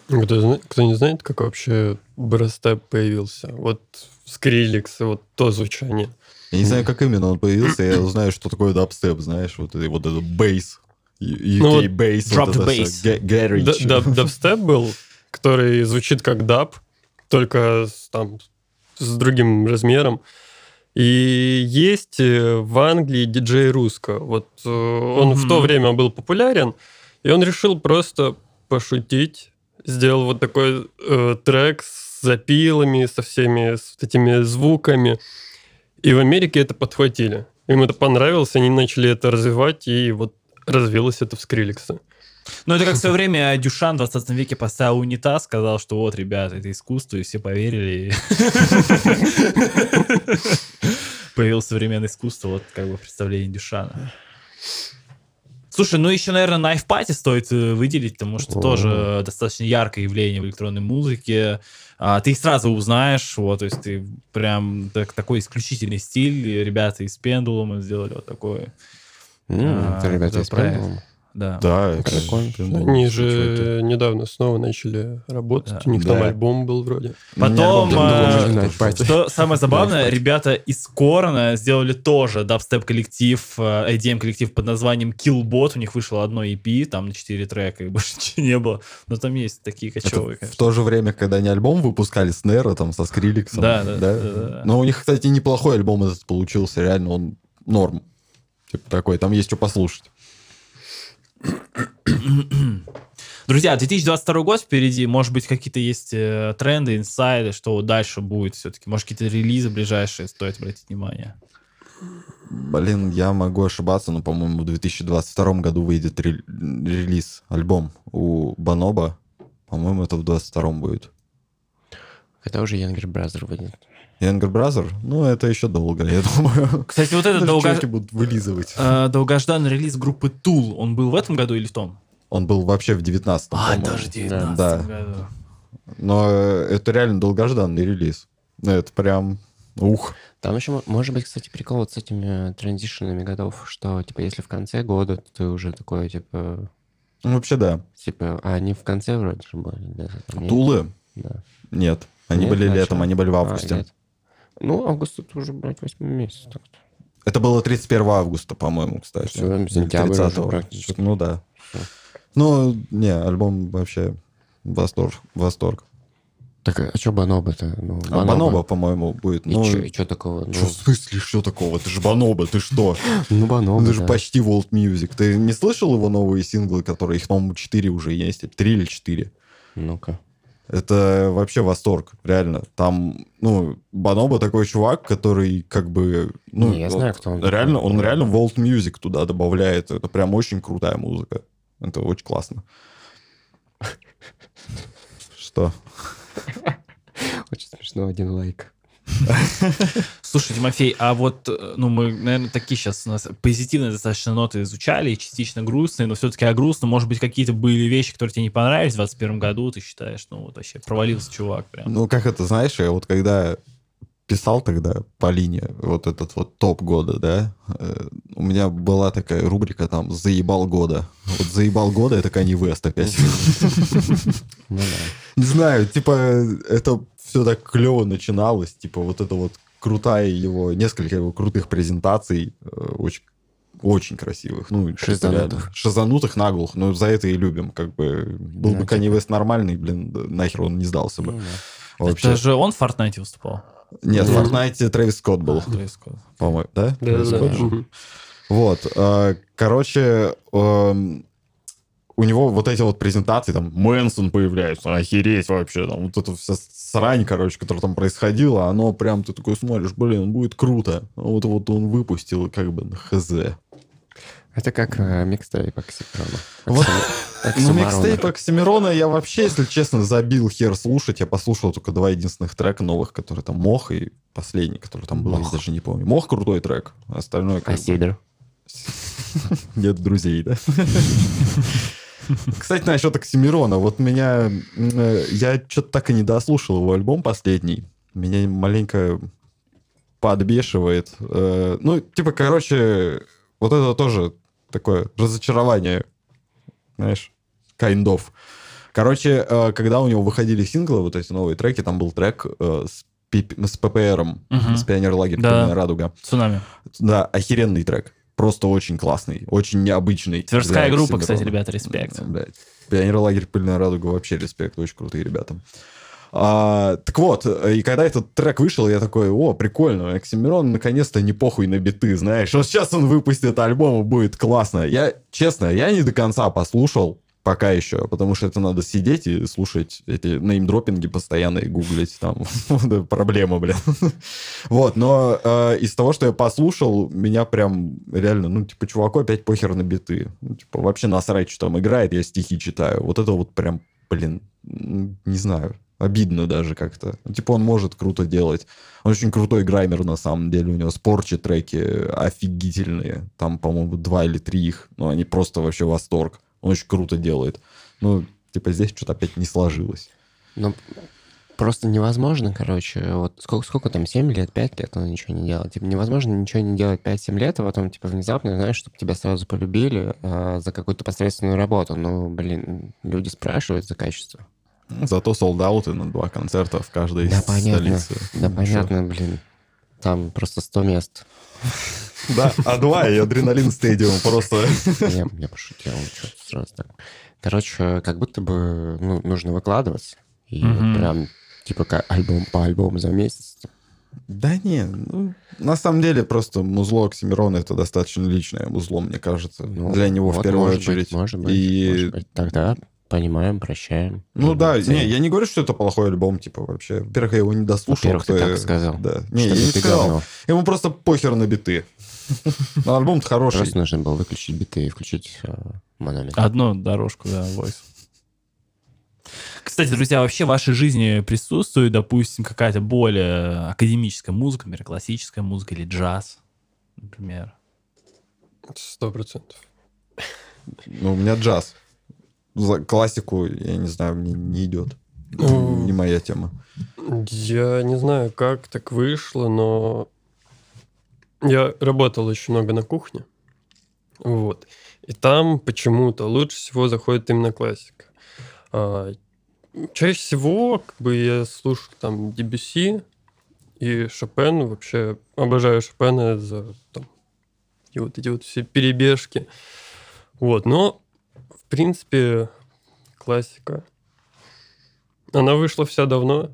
Кто, кто не знает, как вообще брастеп появился? Вот скриликс, вот то звучание. Я не знаю, как именно он появился, я знаю, что такое дабстеп, знаешь, вот, это- вот этот бейс, UK Ну бейс, drop вот the bass. Дабстеп был, который звучит как даб, только с, там, с другим размером. И есть э, в Англии диджей Русско. Вот э, он в то время был популярен, и он решил просто пошутить. Сделал вот такой э, трек с запилами, со всеми с этими звуками. И в Америке это подхватили. Им это понравилось, они начали это развивать, и вот развилось это в Скриликсе. Ну, это как в свое время Дюшан в 20 веке поставил унитаз, сказал, что вот, ребята, это искусство, и все поверили. Появилось современное искусство, вот как бы представление Дюшана. Слушай, ну еще, наверное, Knife Party стоит э, выделить, потому что тоже достаточно яркое явление в электронной музыке. А, ты их сразу узнаешь, вот, то есть ты прям так- такой исключительный стиль. Ребята из Pendulum сделали вот такой, М, А, Это ребята из проект. Да. Да, это Прикольно. Они же недавно снова начали работать. Да. У них там Да. альбом был вроде. Потом, а, Party. Что самое забавное, ребята из Корна сделали тоже дабстеп-коллектив, э, EDM-коллектив под названием Killbot. У них вышло одно EP, там на 4 трека, и больше ничего не было. Но там есть такие кочевые, в то же время, когда они альбом выпускали с Неро, там, со Скриликсом. Да, да, да, да, да. Но у них, кстати, неплохой альбом этот получился, реально он норм. Типа такой, там есть что послушать. Друзья, 2022 год впереди. Может быть, какие-то есть э, тренды, инсайды, что дальше будет все-таки. Может, какие-то релизы ближайшие стоит обратить внимание. Блин, я могу ошибаться, но, по-моему, в 2022 году выйдет ре- релиз, альбом у Баноба. По-моему, это в 22 будет. Когда уже Younger Brother выйдет? Younger Brother? Ну, это еще долго, я думаю. Кстати, вот этот долго- будут вылизывать. э, долгожданный релиз группы Tool, он был в этом году или в том? Он был вообще в 19 А, даже в 19 Да. году. Но э, это реально долгожданный релиз. Ну, Это прям... Ух. Там еще, мо- может быть, кстати, прикол вот с этими транзишенами годов, что, типа, если в конце года, то ты уже такой, типа, Ну, вообще, да. типа, а они в конце вроде же были, да? Тулы? Да. Нет. Они Нет, были а летом, они были в А, августе. Ну, август это уже, блядь, 8 месяц. так-то. Это было 31 августа, по-моему, кстати. Или сентябрь уже 30-го. практически. Ну да. Всё. Ну, не, альбом вообще восторг. восторг. Так, а что Баноба-то? Ну, А Баноба, по-моему, будет. И Ну, что такого? Ну, чё, в смысле, что такого? Ты же Баноба, ты что? ну Баноба, Ты же да. почти World Music. Ты не слышал его новые синглы, которые, их, по-моему, 4 уже есть? 3 или 4? Ну-ка. Это вообще восторг, реально. Там, ну, Баноба такой чувак, который как бы... Ну, Не, я знаю, кто он. Реально, он реально World Music туда добавляет. Это прям очень крутая музыка. Это очень классно. Что? Очень смешно, один лайк. Слушай, Тимофей, а вот, э, ну, мы, наверное, такие сейчас у нас позитивные достаточно ноты изучали, и частично грустные, но все-таки о грустном, может быть, какие-то были вещи, которые тебе не понравились в 2021 году, ты считаешь, ну, вот вообще провалился чувак прям. Ну, как это, знаешь, я вот когда писал тогда по линии вот этот вот топ года, да, э, у меня была такая рубрика там «Заебал года». Вот «Заебал года» — это Kanye West опять. Ну. Не знаю, типа, это все так клево начиналось, типа, вот это вот крутая его, несколько его крутых презентаций, э, очень очень красивых, ну, Шизанутых. шизанутых наглых, ну, за это и любим, как бы, был Да, бы Kanye West нормальный, блин, нахер он не сдался бы, Ну да. вообще. Это же он в Fortnite выступал. Нет, в. Fortnite Трэвис Скотт был, Travis Scott. по-моему, да? Да, Трэвис да, Скотт да. Вот, э, короче, эм, у него вот эти вот презентации, там, Мэнсон появляется, охереть вообще, там, вот эта вся срань, короче, которая там происходила, оно прям, ты такой смотришь, блин, будет круто. Вот, вот он выпустил, как бы, на хз. Это как э, микстейп Оксимирона. Вот, Ну, микстейп Оксимирона я вообще, если честно, забил хер слушать. Я послушал только два единственных трека новых, которые там Мох и последний, который там был, я даже не помню. Мох крутой трек, остальное как А Сидор? нет друзей, да? Кстати, насчет Оксимирона. Вот меня... э, Я что-то так и не дослушал его альбом последний. Меня маленько подбешивает. Э, Ну, типа, короче, вот это тоже такое разочарование. Знаешь, kind of. Короче, э, когда у него выходили синглы, вот эти новые треки, там был трек с, с ППРом, Мгм. с Пионер Лагерь Да. «Пыльная радуга. Цунами. Да, охеренный трек. Просто очень классный, очень необычный. Тверская для группа, кстати, ребята, респект. Блядь. Пионер лагерь Пыльная радуга вообще респект, очень крутые ребята. А, так вот, и когда этот трек вышел, я такой, о, прикольно, Оксимирон наконец-то не похуй на биты, знаешь, вот сейчас он выпустит альбом, и будет классно. Я, честно, я не до конца послушал, пока еще, потому что это надо сидеть и слушать эти неймдропинги постоянно и гуглить, там, проблема, блин. Вот, но э, из того, что я послушал, меня прям реально, ну, типа, чуваку опять похер на биты. Ну, типа, вообще насрать, что там играет, я стихи читаю. Вот это вот прям, блин, не знаю, обидно даже как-то. Ну, типа, он может круто делать. Он очень крутой граймер, на самом деле. У него спорчи треки офигительные. Там, по-моему, два или три их. Но они просто вообще восторг. Он очень круто делает. Ну, типа, здесь что-то опять не сложилось. Ну, просто невозможно, короче, вот сколько, сколько там, 7 лет, 5 лет он ничего не делал. Типа невозможно ничего не делать 5-7 лет, а потом, типа, внезапно, знаешь, чтобы тебя сразу полюбили а, за какую-то посредственную работу. Ну, блин, люди спрашивают за качество. Зато солдаты на два концерта в каждой Да, понятно. столице. Да, Ну, понятно, блин. Там просто 100 мест. Да, А2 и Адреналин Стадиум просто. Я, я пошутил, что сразу так. Короче, как будто бы ну, нужно выкладываться. И вот Мгм. прям, типа, как альбом по альбому за месяц. Да не, ну, на самом деле просто музло Оксимирона это достаточно личное музло, мне кажется. Ну, для него в вот первую может быть, очередь. может быть, И может быть. Тогда понимаем, прощаем. Ну да, ценим. не, я не говорю, что это плохой альбом, типа, вообще. Во-первых, я его не дослушал. Во-первых, ты кто так я- сказал. Да. Не, Что я не сказал. говно. Ему просто похер на биты. Но альбом-то хороший. Просто нужно было выключить биты и включить э, мономет. Одну дорожку, да, voice. Кстати, друзья, вообще в вашей жизни присутствует, допустим, какая-то более академическая музыка, например, классическая музыка или джаз, например. Сто процентов. Ну, у меня джаз. За классику, я не знаю, мне не идет. Ну, Не моя тема. Я не знаю, как так вышло, но я работал очень много на кухне. Вот. И там почему-то лучше всего заходит именно классика. А, чаще всего как бы я слушаю там DBC и Шопен. Вообще обожаю Шопена за там, и вот эти вот все перебежки. Вот. Но, в принципе, классика. Она вышла вся давно,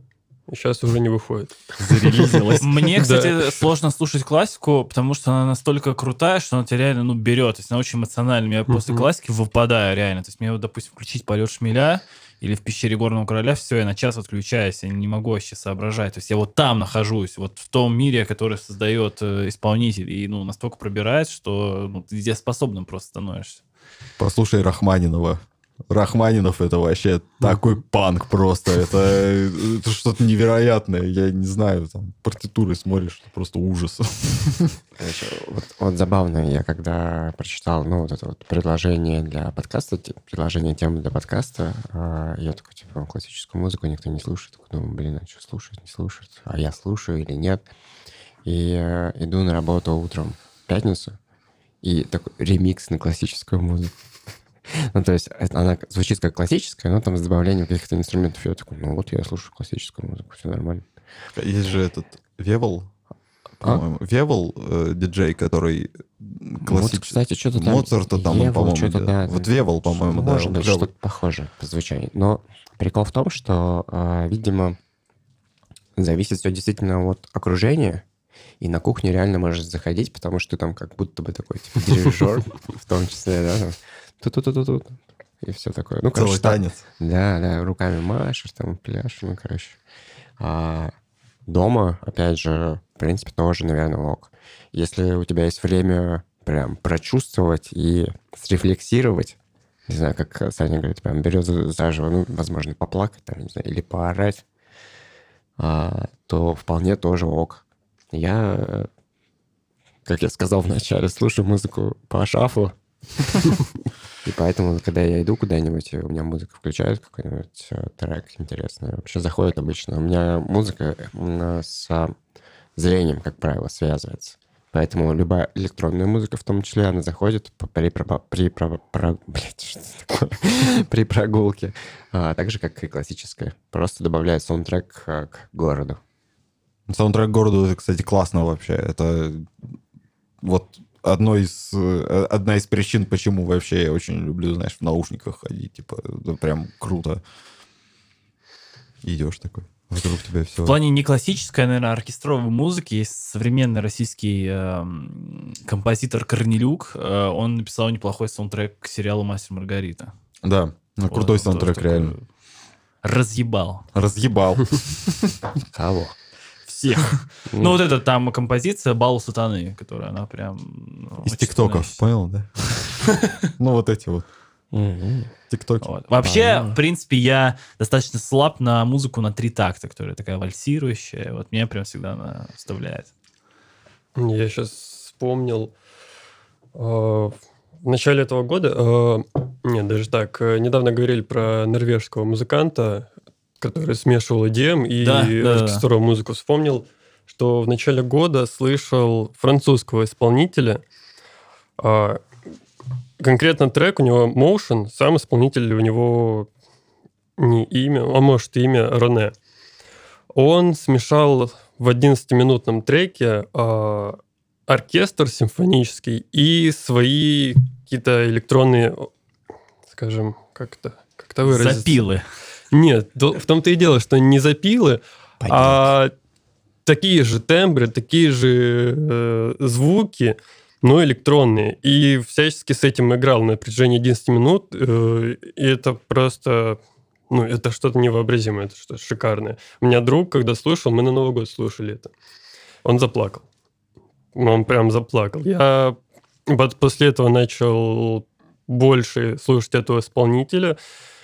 сейчас уже не выходит. Зарелизилась. Мне, кстати, сложно слушать классику, потому что она настолько крутая, что она тебя реально, ну, берет. То есть она очень эмоциональная. Я после классики выпадаю реально. То есть мне, вот, допустим, включить «Полет шмеля» или в «Пещере горного короля», все, я на час отключаюсь, я не могу вообще соображать. То есть я вот там нахожусь, вот в том мире, который создает э, исполнитель, и, ну, настолько пробирает, что ну, ты дееспособным просто становишься. Послушай Рахманинова. Рахманинов это вообще такой панк просто. Это, это что-то невероятное. Я не знаю, там партитуры смотришь, просто ужас. Короче, вот, вот забавно, я когда прочитал, ну, вот это вот предложение для подкаста, предложение темы для подкаста, а, я такой, типа, классическую музыку никто не слушает. Такой, думаю, блин, а что слушать, не слушать? А я слушаю или нет? И э, иду на работу утром в пятницу, и такой ремикс на классическую музыку. Ну, то есть она звучит как классическая, но там с добавлением каких-то инструментов. Я такой, ну вот я слушаю классическую музыку, все нормально. Есть же этот Вевел, А? по-моему. Вевел, э, диджей, который Вот, классический. кстати, что-то там... Моцарта там, он, Евол, по-моему, что-то, да, Вот. Вевел, по-моему, да. Может быть, что-то похожее по звучанию. Но прикол в том, что, а, видимо, зависит все действительно от окружения, и на кухню реально можешь заходить, потому что ты там как будто бы такой типа, дирижер, в том числе, да, там, тут-тут-тут-тут, и все такое. Ну, Целый короче, танец. да, да, руками машешь, там, пляшешь, ну, короче. А дома, опять же, в принципе, тоже, наверное, ок. Если у тебя есть время прям прочувствовать и срефлексировать, не знаю, как Саня говорит, прям берет за- заживо, ну, возможно, поплакать там, не знаю, или поорать, а, то вполне тоже ок. Я, как я сказал вначале, слушаю музыку по шафлу, и поэтому, когда я иду куда-нибудь, у меня музыка включает какой-нибудь э, трек интересный, вообще заходит обычно. У меня музыка э, с а, зрением, как правило, связывается. Поэтому любая электронная музыка, в том числе, она заходит при, про- при, про- про- блядь, при прогулке, а, так же, как и классическая. Просто добавляет саундтрек а, к городу. Саундтрек городу, это, кстати, классно вообще. Это вот одно из, э, одна из причин, почему вообще я очень люблю, знаешь, в наушниках ходить. Типа, это прям круто. Идешь такой, вокруг тебя все. В плане не классической, а, наверное, оркестровой музыки есть современный российский эм, композитор Корнелюк. Э, он написал неплохой саундтрек к сериалу «Мастер Маргарита». Да, ну, Вот, крутой саундтрек, такой реально. Разъебал. Разъебал. Кого? Всех. Ну, вот эта там композиция «Бал сатаны», которая она прям... ну, Из тиктоков, понял, да? Ну, вот эти вот тиктоки. Вот. Вообще, А. в принципе, я достаточно слаб на музыку на три такта, которая такая вальсирующая. Вот меня прям всегда она вставляет. Я сейчас вспомнил. э, В начале этого года, э, нет, даже так, э, недавно говорили про норвежского музыканта, который смешивал EDM и Да, да, да. оркестровую музыку. Вспомнил, что в начале года слышал французского исполнителя. а, Конкретно трек у него Motion, сам исполнитель у него не имя, а может имя Рене. Он смешал в 11-минутном треке а, оркестр симфонический и свои какие-то электронные, скажем, как это, как это выразиться? Запилы. Нет, в том-то и дело, что не запилы, а такие же тембры, такие же э, звуки, но электронные. И всячески с этим играл на протяжении 11 минут. э, и это просто... Ну, это что-то невообразимое, это что-то шикарное. У меня друг, когда слушал, мы на Новый год слушали это. Он заплакал. Он прям заплакал. Я вот после этого начал больше слушать этого исполнителя,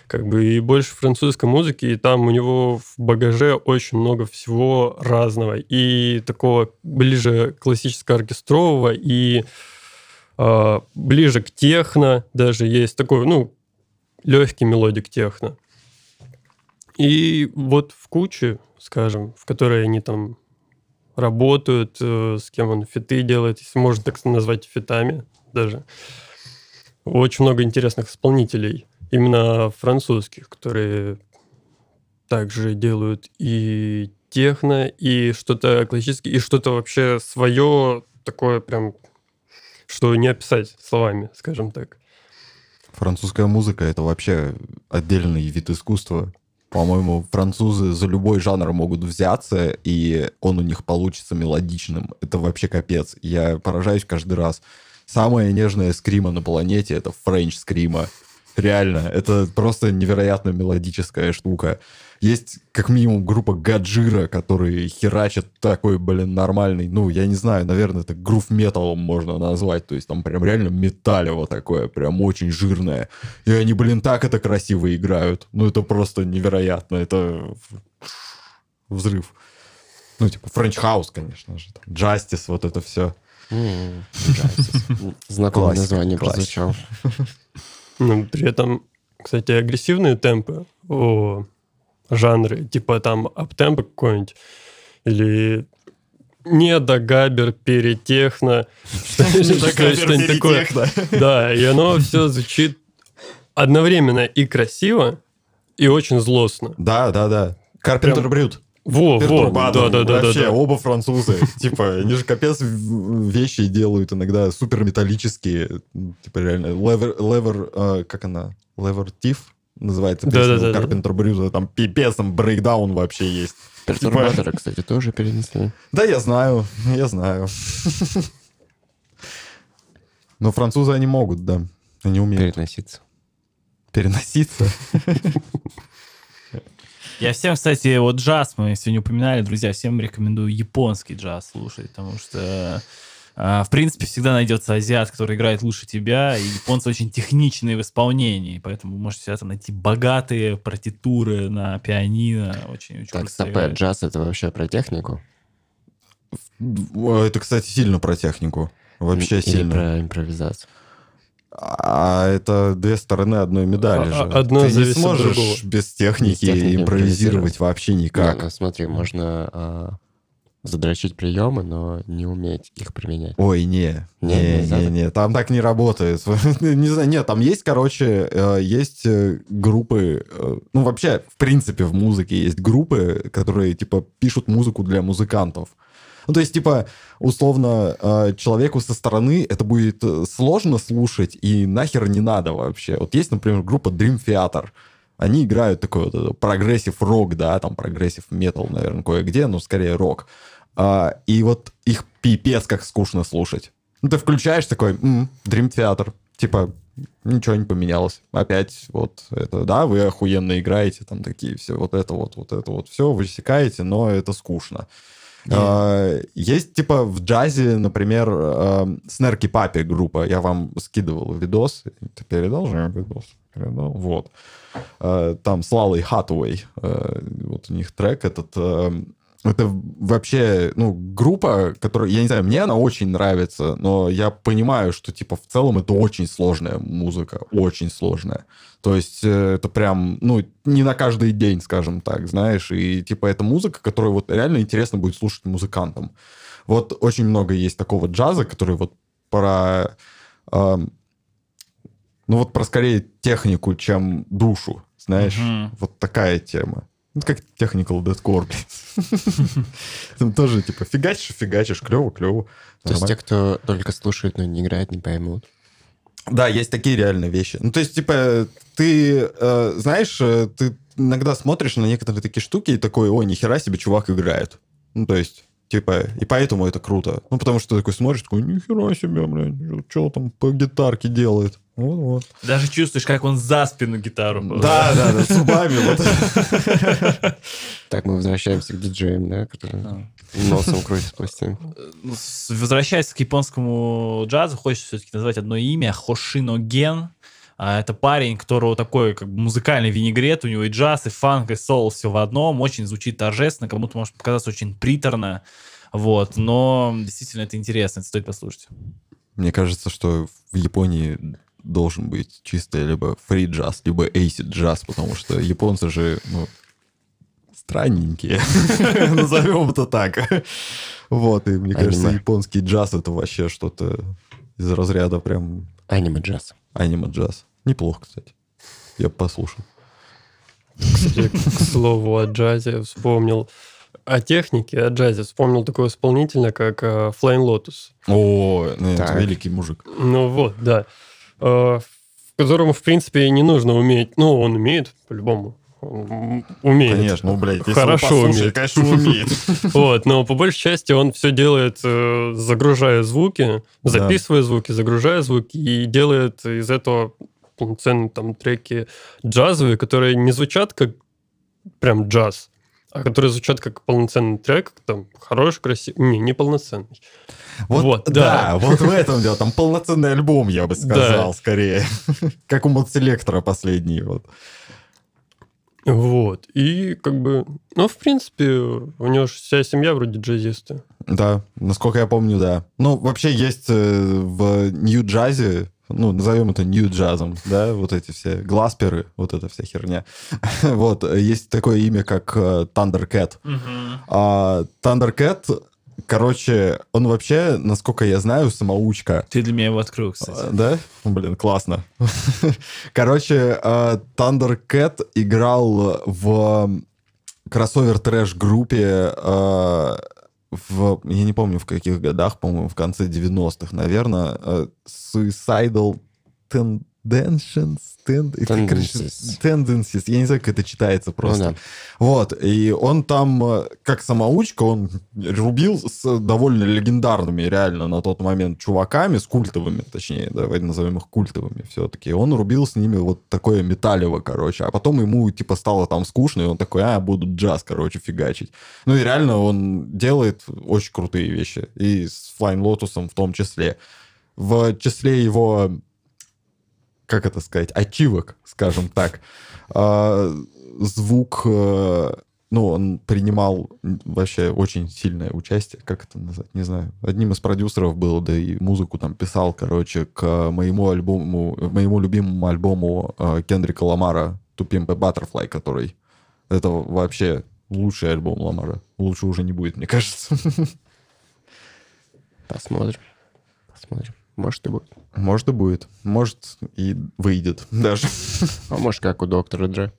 как бы и больше французской музыки, и там у него в багаже очень много всего разного, и такого ближе классического оркестрового, и а, ближе к техно даже есть такой, ну, легкий melodic техно. И вот в куче, скажем, в которой они там работают, э, с кем он фиты делает, если можно так назвать фитами даже. Очень много интересных исполнителей, именно французских, которые также делают и техно, и что-то классическое, и что-то вообще свое, такое прям, что не описать словами, скажем так. Французская музыка — это вообще отдельный вид искусства. По-моему, французы за любой жанр могут взяться, и он у них получится мелодичным. Это вообще капец. Я поражаюсь каждый раз. Самая нежная screamo на планете — это french screamo. Реально, это просто невероятно мелодическая штука. Есть как минимум группа Gojira, которые херачат такой, блин, нормальный, ну, я не знаю, наверное, это грув металлом можно назвать, то есть там прям реально металево такое, прям очень жирное. И они, блин, так это красиво играют. Ну, это просто невероятно, это взрыв. Ну, типа, Френч Хаус, конечно же, Justice, вот это все. Знакомое название прозвучало. Ну, при этом, кстати, агрессивные темпы о жанры, типа там аптемпо какой-нибудь, или не до габер перетехно, что-нибудь такое. Да, и оно все звучит одновременно и красиво, и очень злостно. Да, да, да. Карпентер Прям- Брют. Во, во, Пертурбатор. да, да, да, да, Вообще, да. оба французы. Типа, они же капец вещи делают иногда супер металлические. Типа, реально, левер, левер, э, как она? Левер Тиф называется Да, песня да, да, да. Карпентер Брюза. Там пипец, там брейкдаун вообще есть. Пертурбаторы, кстати, тоже перенесли. Да, я знаю, я знаю. Но французы они могут, да. Они умеют Переноситься. переноситься. Я всем, кстати, вот джаз мы сегодня упоминали, друзья, всем рекомендую японский джаз слушать, потому что, а, в принципе, всегда найдется азиат, который играет лучше тебя, и японцы очень техничные в исполнении, поэтому вы можете всегда там найти богатые партитуры на пианино, очень, очень Так, стоп, джаз это вообще про технику? Это, кстати, сильно про технику. Вообще Или сильно. про импровизацию? А это две стороны одной медали А- же. а- одно Ты не сможешь другого. без техники, Без техники импровизировать вообще Не, никак. ну смотри, можно а, задрочить приемы, но не уметь их применять. Ой, не, Не, не, не, так? не, там так не работает. Не знаю, нет, там есть, короче, э, есть э, группы, э, ну вообще, в принципе, в музыке есть группы, которые, типа, пишут музыку для музыкантов. Ну, то есть, типа, условно, э, человеку со стороны это будет э, сложно слушать и нахер не надо вообще. Вот есть, например, группа Dream Theater. Они играют такой вот progressive рок, да, там progressive метал, наверное, кое-где, но скорее рок. А, и вот их пипец как скучно слушать. Ну, ты включаешь такой, «М, Dream Theater, типа, ничего не поменялось. Опять вот это, да, вы охуенно играете, там такие все, вот это вот, вот это вот все, вы секаете, но это скучно. А, есть, типа, в джазе, например, Снерки Папи группа. Я вам скидывал видос. Ты передал же видос? Передал? Вот. А, Там с Лалой Хатуэй. а, Вот у них трек этот. а, Это вообще, ну, группа, которая, я не знаю, мне она очень нравится, но я понимаю, что, типа, в целом это очень сложная музыка, очень сложная. То есть э, это прям, ну, не на каждый день, скажем так, знаешь, и, типа, это музыка, которую вот реально интересно будет слушать музыкантам. Вот очень много есть такого джаза, который вот про, эм, ну, вот про скорее технику, чем душу, знаешь, Мгм. вот такая тема. Ну, как technical deathcore, блин. Там тоже, типа, фигачишь, фигачишь, клево, клево. То есть те, кто только слушает, но не играет, не поймут. Да, есть такие реальные вещи. Ну, то есть, типа, ты, э, знаешь, э, ты иногда смотришь на некоторые такие штуки и такой, ой, нихера себе чувак играет. Ну, то есть, типа, и поэтому это круто. Ну, потому что ты такой смотришь, такой, нихера себе, блядь, что там по гитарке делает. Вот-вот. Даже чувствуешь, как он за спину гитару. Да, да, да, зубами вот. Так, мы возвращаемся к диджеям, да, которые носом крутят пластинку. Ну, Возвращаясь к японскому джазу, хочется все-таки назвать одно имя Хошино Ген. А, Это парень, которого такой как бы музыкальный винегрет, у него и джаз, и фанк, и соул, все в одном, очень звучит торжественно, кому-то может показаться очень приторно, вот, но действительно это интересно, это стоит послушать. Мне кажется, что в Японии должен быть чисто либо фри джаз, либо acid джаз, потому что японцы же, ну, странненькие. Назовем это так. Вот, и мне кажется, японский джаз это вообще что-то из разряда прям Аниме-джаз. аниме-джаз. Неплохо, кстати. Я послушал. Кстати, к слову о джазе вспомнил. О технике, о джазе вспомнил такого исполнителя, как э, Flying Lotus. О, ну, это Так. великий мужик. Ну вот, да. Э, В которому, в принципе, не нужно уметь. Ну, он умеет, по-любому. Он умеет. Конечно, ну, блядь, если Хорошо умеет. конечно, умеет. Вот, но по большей части он все делает, э, загружая звуки, записывая звуки, загружая звуки и делает из этого полноценные там треки джазовые, которые не звучат как прям джаз, а которые звучат как полноценный трек, там хороший, красивый, не, не полноценный. Вот, Вот, да. да. вот в этом дело. Там полноценный альбом, я бы сказал, Да. скорее. Как у Модселектора последний. Вот. Вот, и как бы, ну, в принципе, у него же вся семья вроде джазисты. Да, насколько я помню, да. Ну, вообще есть э, в нью-джазе, ну, назовем это нью-джазом, да, вот эти все гласперы, вот эта вся херня. вот, э, есть такое имя, как э, Thundercat. А Thundercat, короче, он вообще, насколько я знаю, самоучка. Ты для меня его открыл, А, кстати. Да? Блин, классно. Короче, э, Thundercat играл в кроссовер трэш группе в я не помню в каких годах, по-моему, в конце 90-х, наверное, э, Suicidal Ten- короче, Tendencies. Tendencies, я не знаю, как это читается просто. Ну да. Вот, и он там, э, как самоучка, он рубил с довольно легендарными, реально, на тот момент чуваками, с культовыми, точнее, давайте назовем их культовыми все-таки. Он рубил с ними вот такое металево, короче, а потом ему, типа, стало там скучно, и он такой, а, буду джаз, короче, фигачить. Ну и реально он делает очень крутые вещи, и с Flying Lotus в том числе. В числе его как это сказать, ачивок, скажем так. А, звук, э, ну, он принимал вообще очень сильное участие, как это назвать, не знаю. Одним из продюсеров был, да и музыку там писал, короче, к моему альбому, моему любимому альбому э, Кендрика Ламара «To Pimp a Butterfly», который это вообще лучший альбом Ламара. Лучше уже не будет, мне кажется. Посмотрим. Посмотрим. Может и будет. Может и будет. Может и выйдет даже. А может, как у доктора Дре.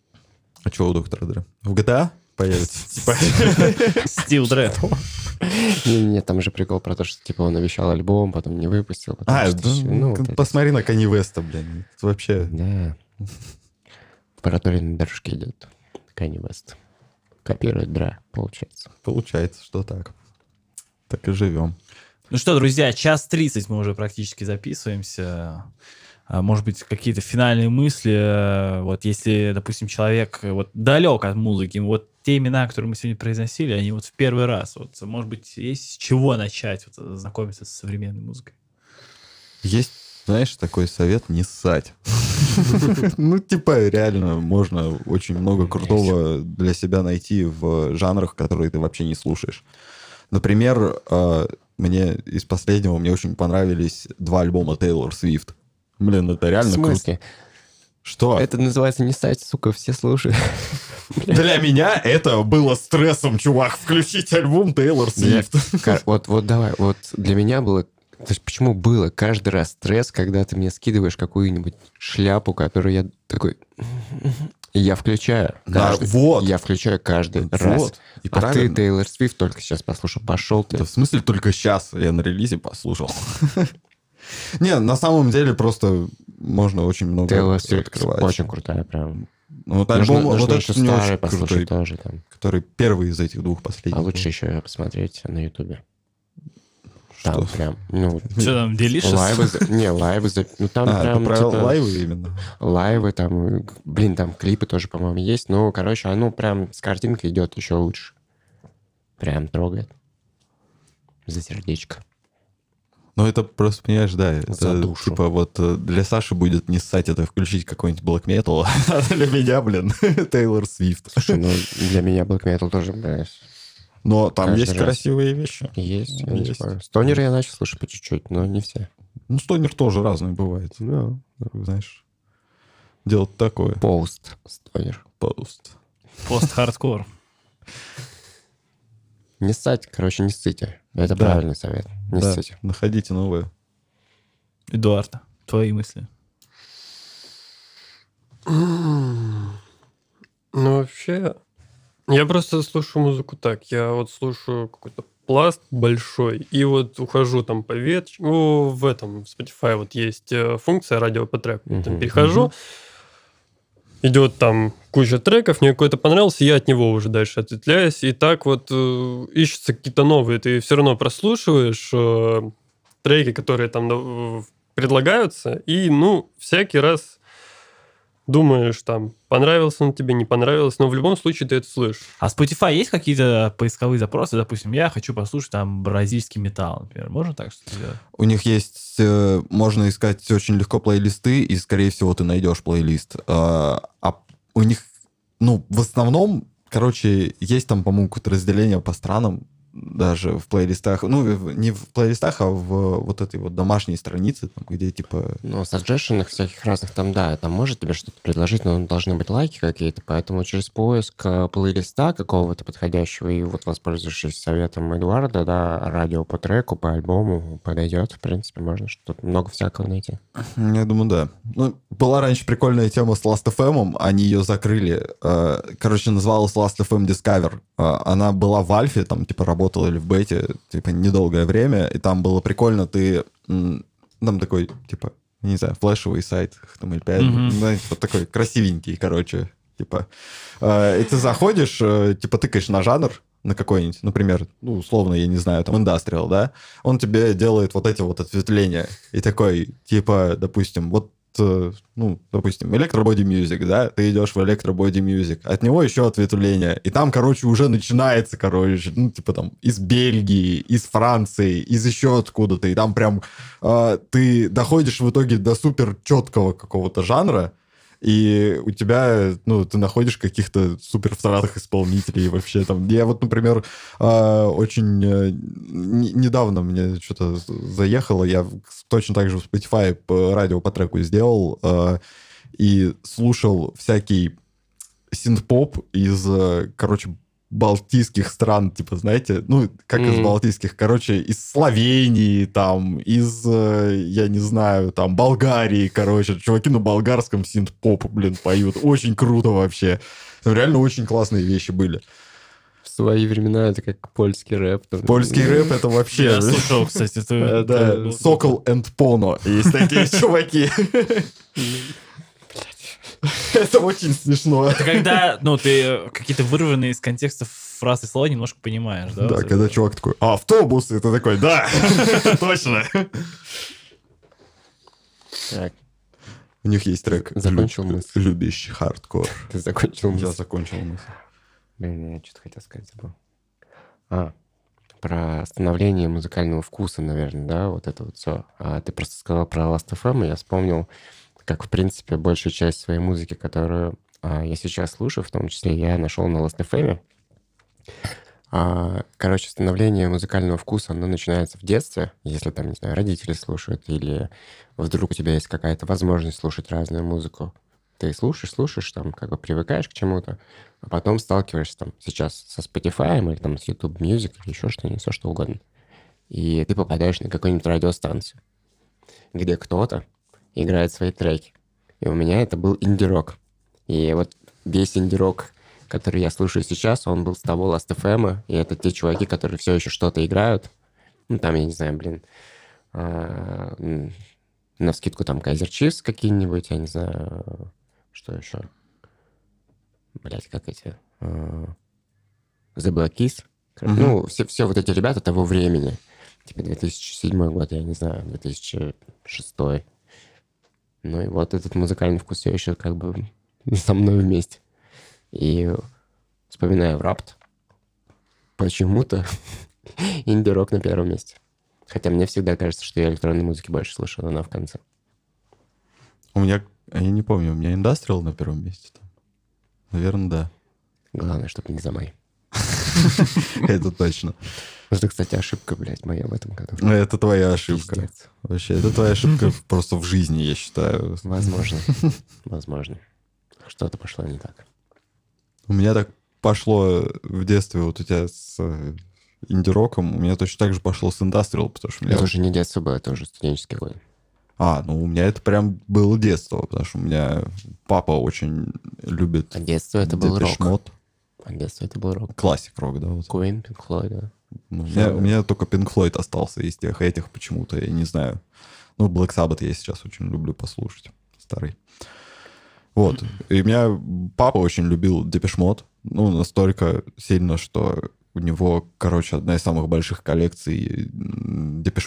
А что у доктора Дре? В GTA появится? Типа, Стил Дред. Не-не, там же прикол про то, что типа он обещал альбом, потом не выпустил. А. Ну, вот это посмотри на Кани Веста, блин. Это вообще... Да. В проторенной дорожке идет Kanye West. Копирует Дра, получается. Получается, что так. Так и живем. Ну что, друзья, час 30 мы уже практически записываемся. А, Может быть, какие-то финальные мысли. э, Вот если, допустим, человек э, вот далек от музыки, вот те имена, которые мы сегодня произносили, они вот в первый раз. Вот, может быть, есть с чего начать вот, знакомиться с современной музыкой. Есть, знаешь, такой совет не ссать. Ну, типа, реально, можно очень много крутого для себя найти в жанрах, которые ты вообще не слушаешь. Например, э, мне из последнего мне очень понравились два альбома Тейлор Свифт. Блин, это В реально круто. смысле? Что? Это называется не сайт, сука, все слушают. Для меня это было стрессом, чувак, включить альбом Тейлор Свифт. Вот, вот давай, вот для меня было... То есть почему было каждый раз стресс, когда ты мне скидываешь какую-нибудь шляпу, которую я такой... Я включаю. Да, каждый- вот. Я включаю каждый раз. Вот. И А ты правильно. Тейлор Свифт только сейчас послушал. Пошел ты. Да в смысле только сейчас я на релизе послушал. Не, на самом деле просто можно очень много Тейлор Свифт открывать. очень крутая, прям. Ну, Вот альбом, нужно вот этот старый послушать крутой, тоже там. который первый из этих двух последних. А лучше еще посмотреть на Ютубе. Там Что? прям, ну, Что там, Delicious? лайвы, не, лайвы, ну там А, прям, про типа, лайвы именно? лайвы там, блин, там клипы тоже, по-моему, есть, ну, короче, оно прям с картинкой идет еще лучше. Прям трогает. За сердечко. Ну, это просто, понимаешь, да, это За душу. типа вот э, для Саши будет не ссать, это включить какой-нибудь black metal, а для меня, блин, Тейлор Свифт. Слушай, ну, для меня Black Metal тоже, блядь, Но там Каждый есть раз. красивые вещи. есть. я не Есть. Стонер я начал слушать по чуть-чуть, но не все. Ну, стонер тоже разный бывает. Да. Знаешь, делать такое. Пост стонер. Пост. Пост-хардкор. Не ссать, короче, не ссыте. Это Да. правильный совет. Не Да, ссыте. находите новое. Эдуард, твои мысли. Ну, вообще, я просто слушаю музыку так. Я вот слушаю какой-то пласт большой, и вот ухожу там по веточке. Ну, в этом, в Spotify вот есть э, функция радио по треку. Я Там перехожу, идет там куча треков, мне какой-то понравился, я от него уже дальше ответвляюсь. И так вот э, ищутся какие-то новые. Ты все равно прослушиваешь э, треки, которые там э, предлагаются, и, ну, всякий раз думаешь, там, понравился он тебе, не понравился, но в любом случае ты это слышишь. А Spotify есть какие-то поисковые запросы? Допустим, я хочу послушать там бразильский металл, например. Можно так что сделать? У них есть, э, можно искать очень легко плейлисты, и, скорее всего, ты найдешь плейлист. А а у них, ну, в основном, короче, есть там, по-моему, какое-то разделение по странам, даже в плейлистах. Ну, не в плейлистах, а в вот этой вот домашней странице, там, где, типа... Ну, саджешенных всяких разных там, да, там может тебе что-то предложить, но должны быть лайки какие-то, поэтому через поиск э, плейлиста какого-то подходящего и вот воспользовавшись советом Эдуарда, да, радио по треку, по альбому подойдет, в принципе, можно что-то много всякого найти. Я думаю, да. Ну, была раньше прикольная тема с Last.fm, они ее закрыли. Э, Короче, называлась Last.fm Discover. Э, Она была в альфе, там, типа, работала или в бете, типа, недолгое время, и там было прикольно, ты... Там такой, типа, не знаю, флешевый сайт, HTML5, Мгм. знаете, вот такой красивенький, короче, типа. Э, И ты заходишь, э, типа, тыкаешь на жанр, на какой-нибудь, например, ну, условно, я не знаю, там, индастриал, да, он тебе делает вот эти вот ответвления. И такой, типа, допустим, вот, ну, допустим, электрободи music, да, ты идешь в электрободи music, от него еще ответвление. И там, короче, уже начинается, короче, ну, типа там из Бельгии, из Франции, из еще откуда-то. И там прям э, ты доходишь в итоге до супер четкого какого-то жанра, и у тебя, ну, ты находишь каких-то супер всратых исполнителей вообще там. Я вот, например, э, очень э, не- недавно мне что-то заехало, я точно так же в Spotify по радио по треку сделал э, и слушал всякий синт-поп из, э, короче, балтийских стран, типа, знаете, ну, как из Мгм. балтийских, короче, из Словении, там, из, э, я не знаю, там, Болгарии, короче, чуваки на болгарском синт-поп, блин, поют, очень круто вообще. Там реально очень классные вещи были. В свои времена это как польский рэп. там. Польский рэп это вообще... Я слушал, кстати, это... Да, Сокол and Поно. Есть такие чуваки. Это очень смешно. Это когда, ну, ты какие-то вырванные из контекста фразы слова немножко понимаешь, да? Да, Вот это. когда чувак такой, «А, автобус, и ты такой, да, точно. Так, У них есть трек Закончил «Люб- мысль. «Любящий хардкор». ты закончил Я мысль. закончил мысль. Блин, я что-то хотел сказать, забыл. А, про становление музыкального вкуса, наверное, да, вот это вот все. А ты просто сказал про Last.fm, и я вспомнил, как, в принципе, большую часть своей музыки, которую а, я сейчас слушаю, в том числе я нашел на Last.fm. А, короче, становление музыкального вкуса, оно начинается в детстве, если там, не знаю, родители слушают, или вдруг у тебя есть какая-то возможность слушать разную музыку. Ты слушаешь, слушаешь, там, как бы привыкаешь к чему-то, а потом сталкиваешься там сейчас со Spotify или там с YouTube Music или еще что-нибудь, все что угодно. И ты попадаешь на какую-нибудь радиостанцию, где кто-то играет свои треки. И у меня это был инди-рок. И вот весь инди-рок, который я слушаю сейчас, он был с того Last FM, и это те чуваки, которые все еще что-то играют. Ну, там, я не знаю, блин, а, на скидку там Kaiser Chiefs какие-нибудь, я не знаю, что еще. Блять, как эти? а, The Black Keys. Мгм. Ну, все, все вот эти ребята того времени. Типа 2007 год, я не знаю, 2006. Ну и вот этот музыкальный вкус все еще как бы со мной вместе. И вспоминаю рапт, почему-то инди-рок на первом месте. Хотя мне всегда кажется, что я электронной музыки больше слушаю, но она в конце. У меня, я не помню, у меня индастриал на первом месте. Наверное, да. Главное, чтобы не за май. Это точно. Это, кстати, ошибка, блядь, моя в этом году. Это твоя ошибка. Пиздец. Вообще, это твоя ошибка просто в жизни, я считаю. Возможно. Возможно. Что-то пошло не так. У меня так пошло в детстве вот у тебя с э, инди-роком, у меня точно так же пошло с индастриал, потому что у меня... Это уже не детство было, это уже студенческий год. А, ну у меня это прям было детство, потому что у меня папа очень любит А детство это был рок. Mode. А детство это был рок. Классик рок, да. Вот. Queen, Pink Floyd, да. Ну, у, меня, у меня только Pink Floyd остался из тех этих почему-то, я не знаю. Ну, Black Sabbath я сейчас очень люблю послушать, старый. Вот. И у меня папа очень любил Mode. Ну, настолько сильно, что у него, короче, одна из самых больших коллекций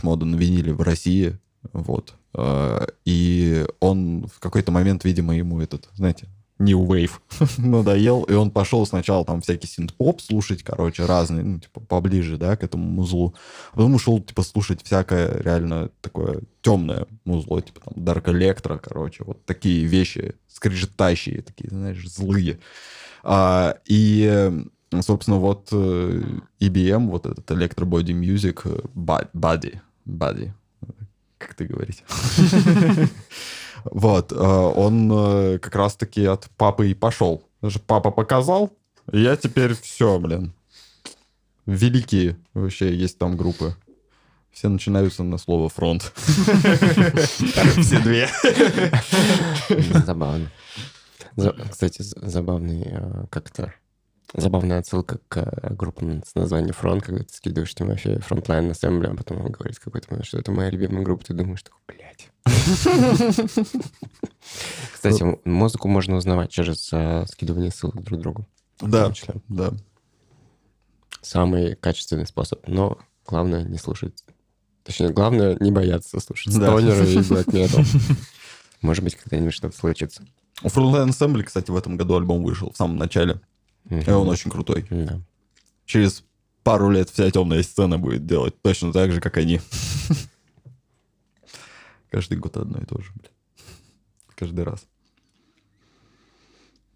Mode на виниле в России. Вот. Э, И он в какой-то момент, видимо, ему этот, знаете, New Wave надоел, и он пошел сначала там всякий синт-поп слушать, короче, разный, ну, типа, поближе, да, к этому музлу. А потом ушел, типа, слушать всякое реально такое темное музло, типа, там, Dark Electro, короче, вот такие вещи, скрежетащие, такие, знаешь, злые. А, и, собственно, вот э, EBM, вот этот Electro Body Music, э, Body, Body, как ты говорить. Вот, э, он э, как раз-таки от папы и пошел. Даже папа показал, и я теперь все, блин. Великие вообще есть там группы. Все начинаются на слово фронт. Все две. Забавно. За- Кстати, забавный э, как-то забавная отсылка к э, группам с названием «Front», когда ты скидываешь Тимофея «Front Line Assembly», а потом он говорит какой-то момент, что это моя любимая группа, ты думаешь, такой, блядь. Кстати, музыку можно узнавать через э, скидывание ссылок друг другу. Да, да. Самый качественный способ, но главное не слушать. Точнее, главное не бояться слушать Да. стонеры и black metal. Может быть, когда-нибудь что-то случится. У Frontline Assembly, кстати, в этом году альбом вышел в самом начале. И он очень крутой. Да. Через пару лет вся темная сцена будет делать точно так же, как они. Каждый год одно и то же, блин. Каждый раз.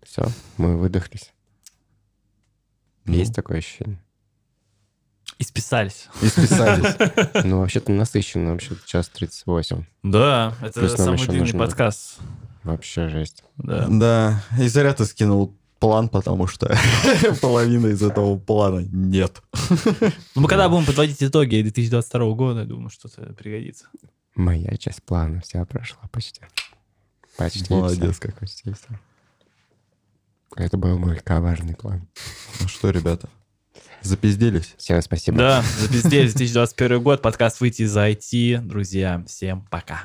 Все, мы выдохлись. Ну. Есть такое ощущение? И списались. И списались. Ну, вообще-то насыщенно, вообще час 38. Да, это Плюс самый длинный нужно- подкаст. Вообще жесть. Да. Да, и зря ты скинул план, потому что половины из этого плана нет. Ну, мы когда будем подводить итоги 2022 года, я думаю, что-то пригодится. Моя часть плана вся прошла почти. Почти Молодец вся, Почти вся. Это был мой коварный план. Ну что, ребята, запизделись? Всем спасибо. Да, запиздели 2021 год, подкаст «Выйти из IT». Друзья, всем пока.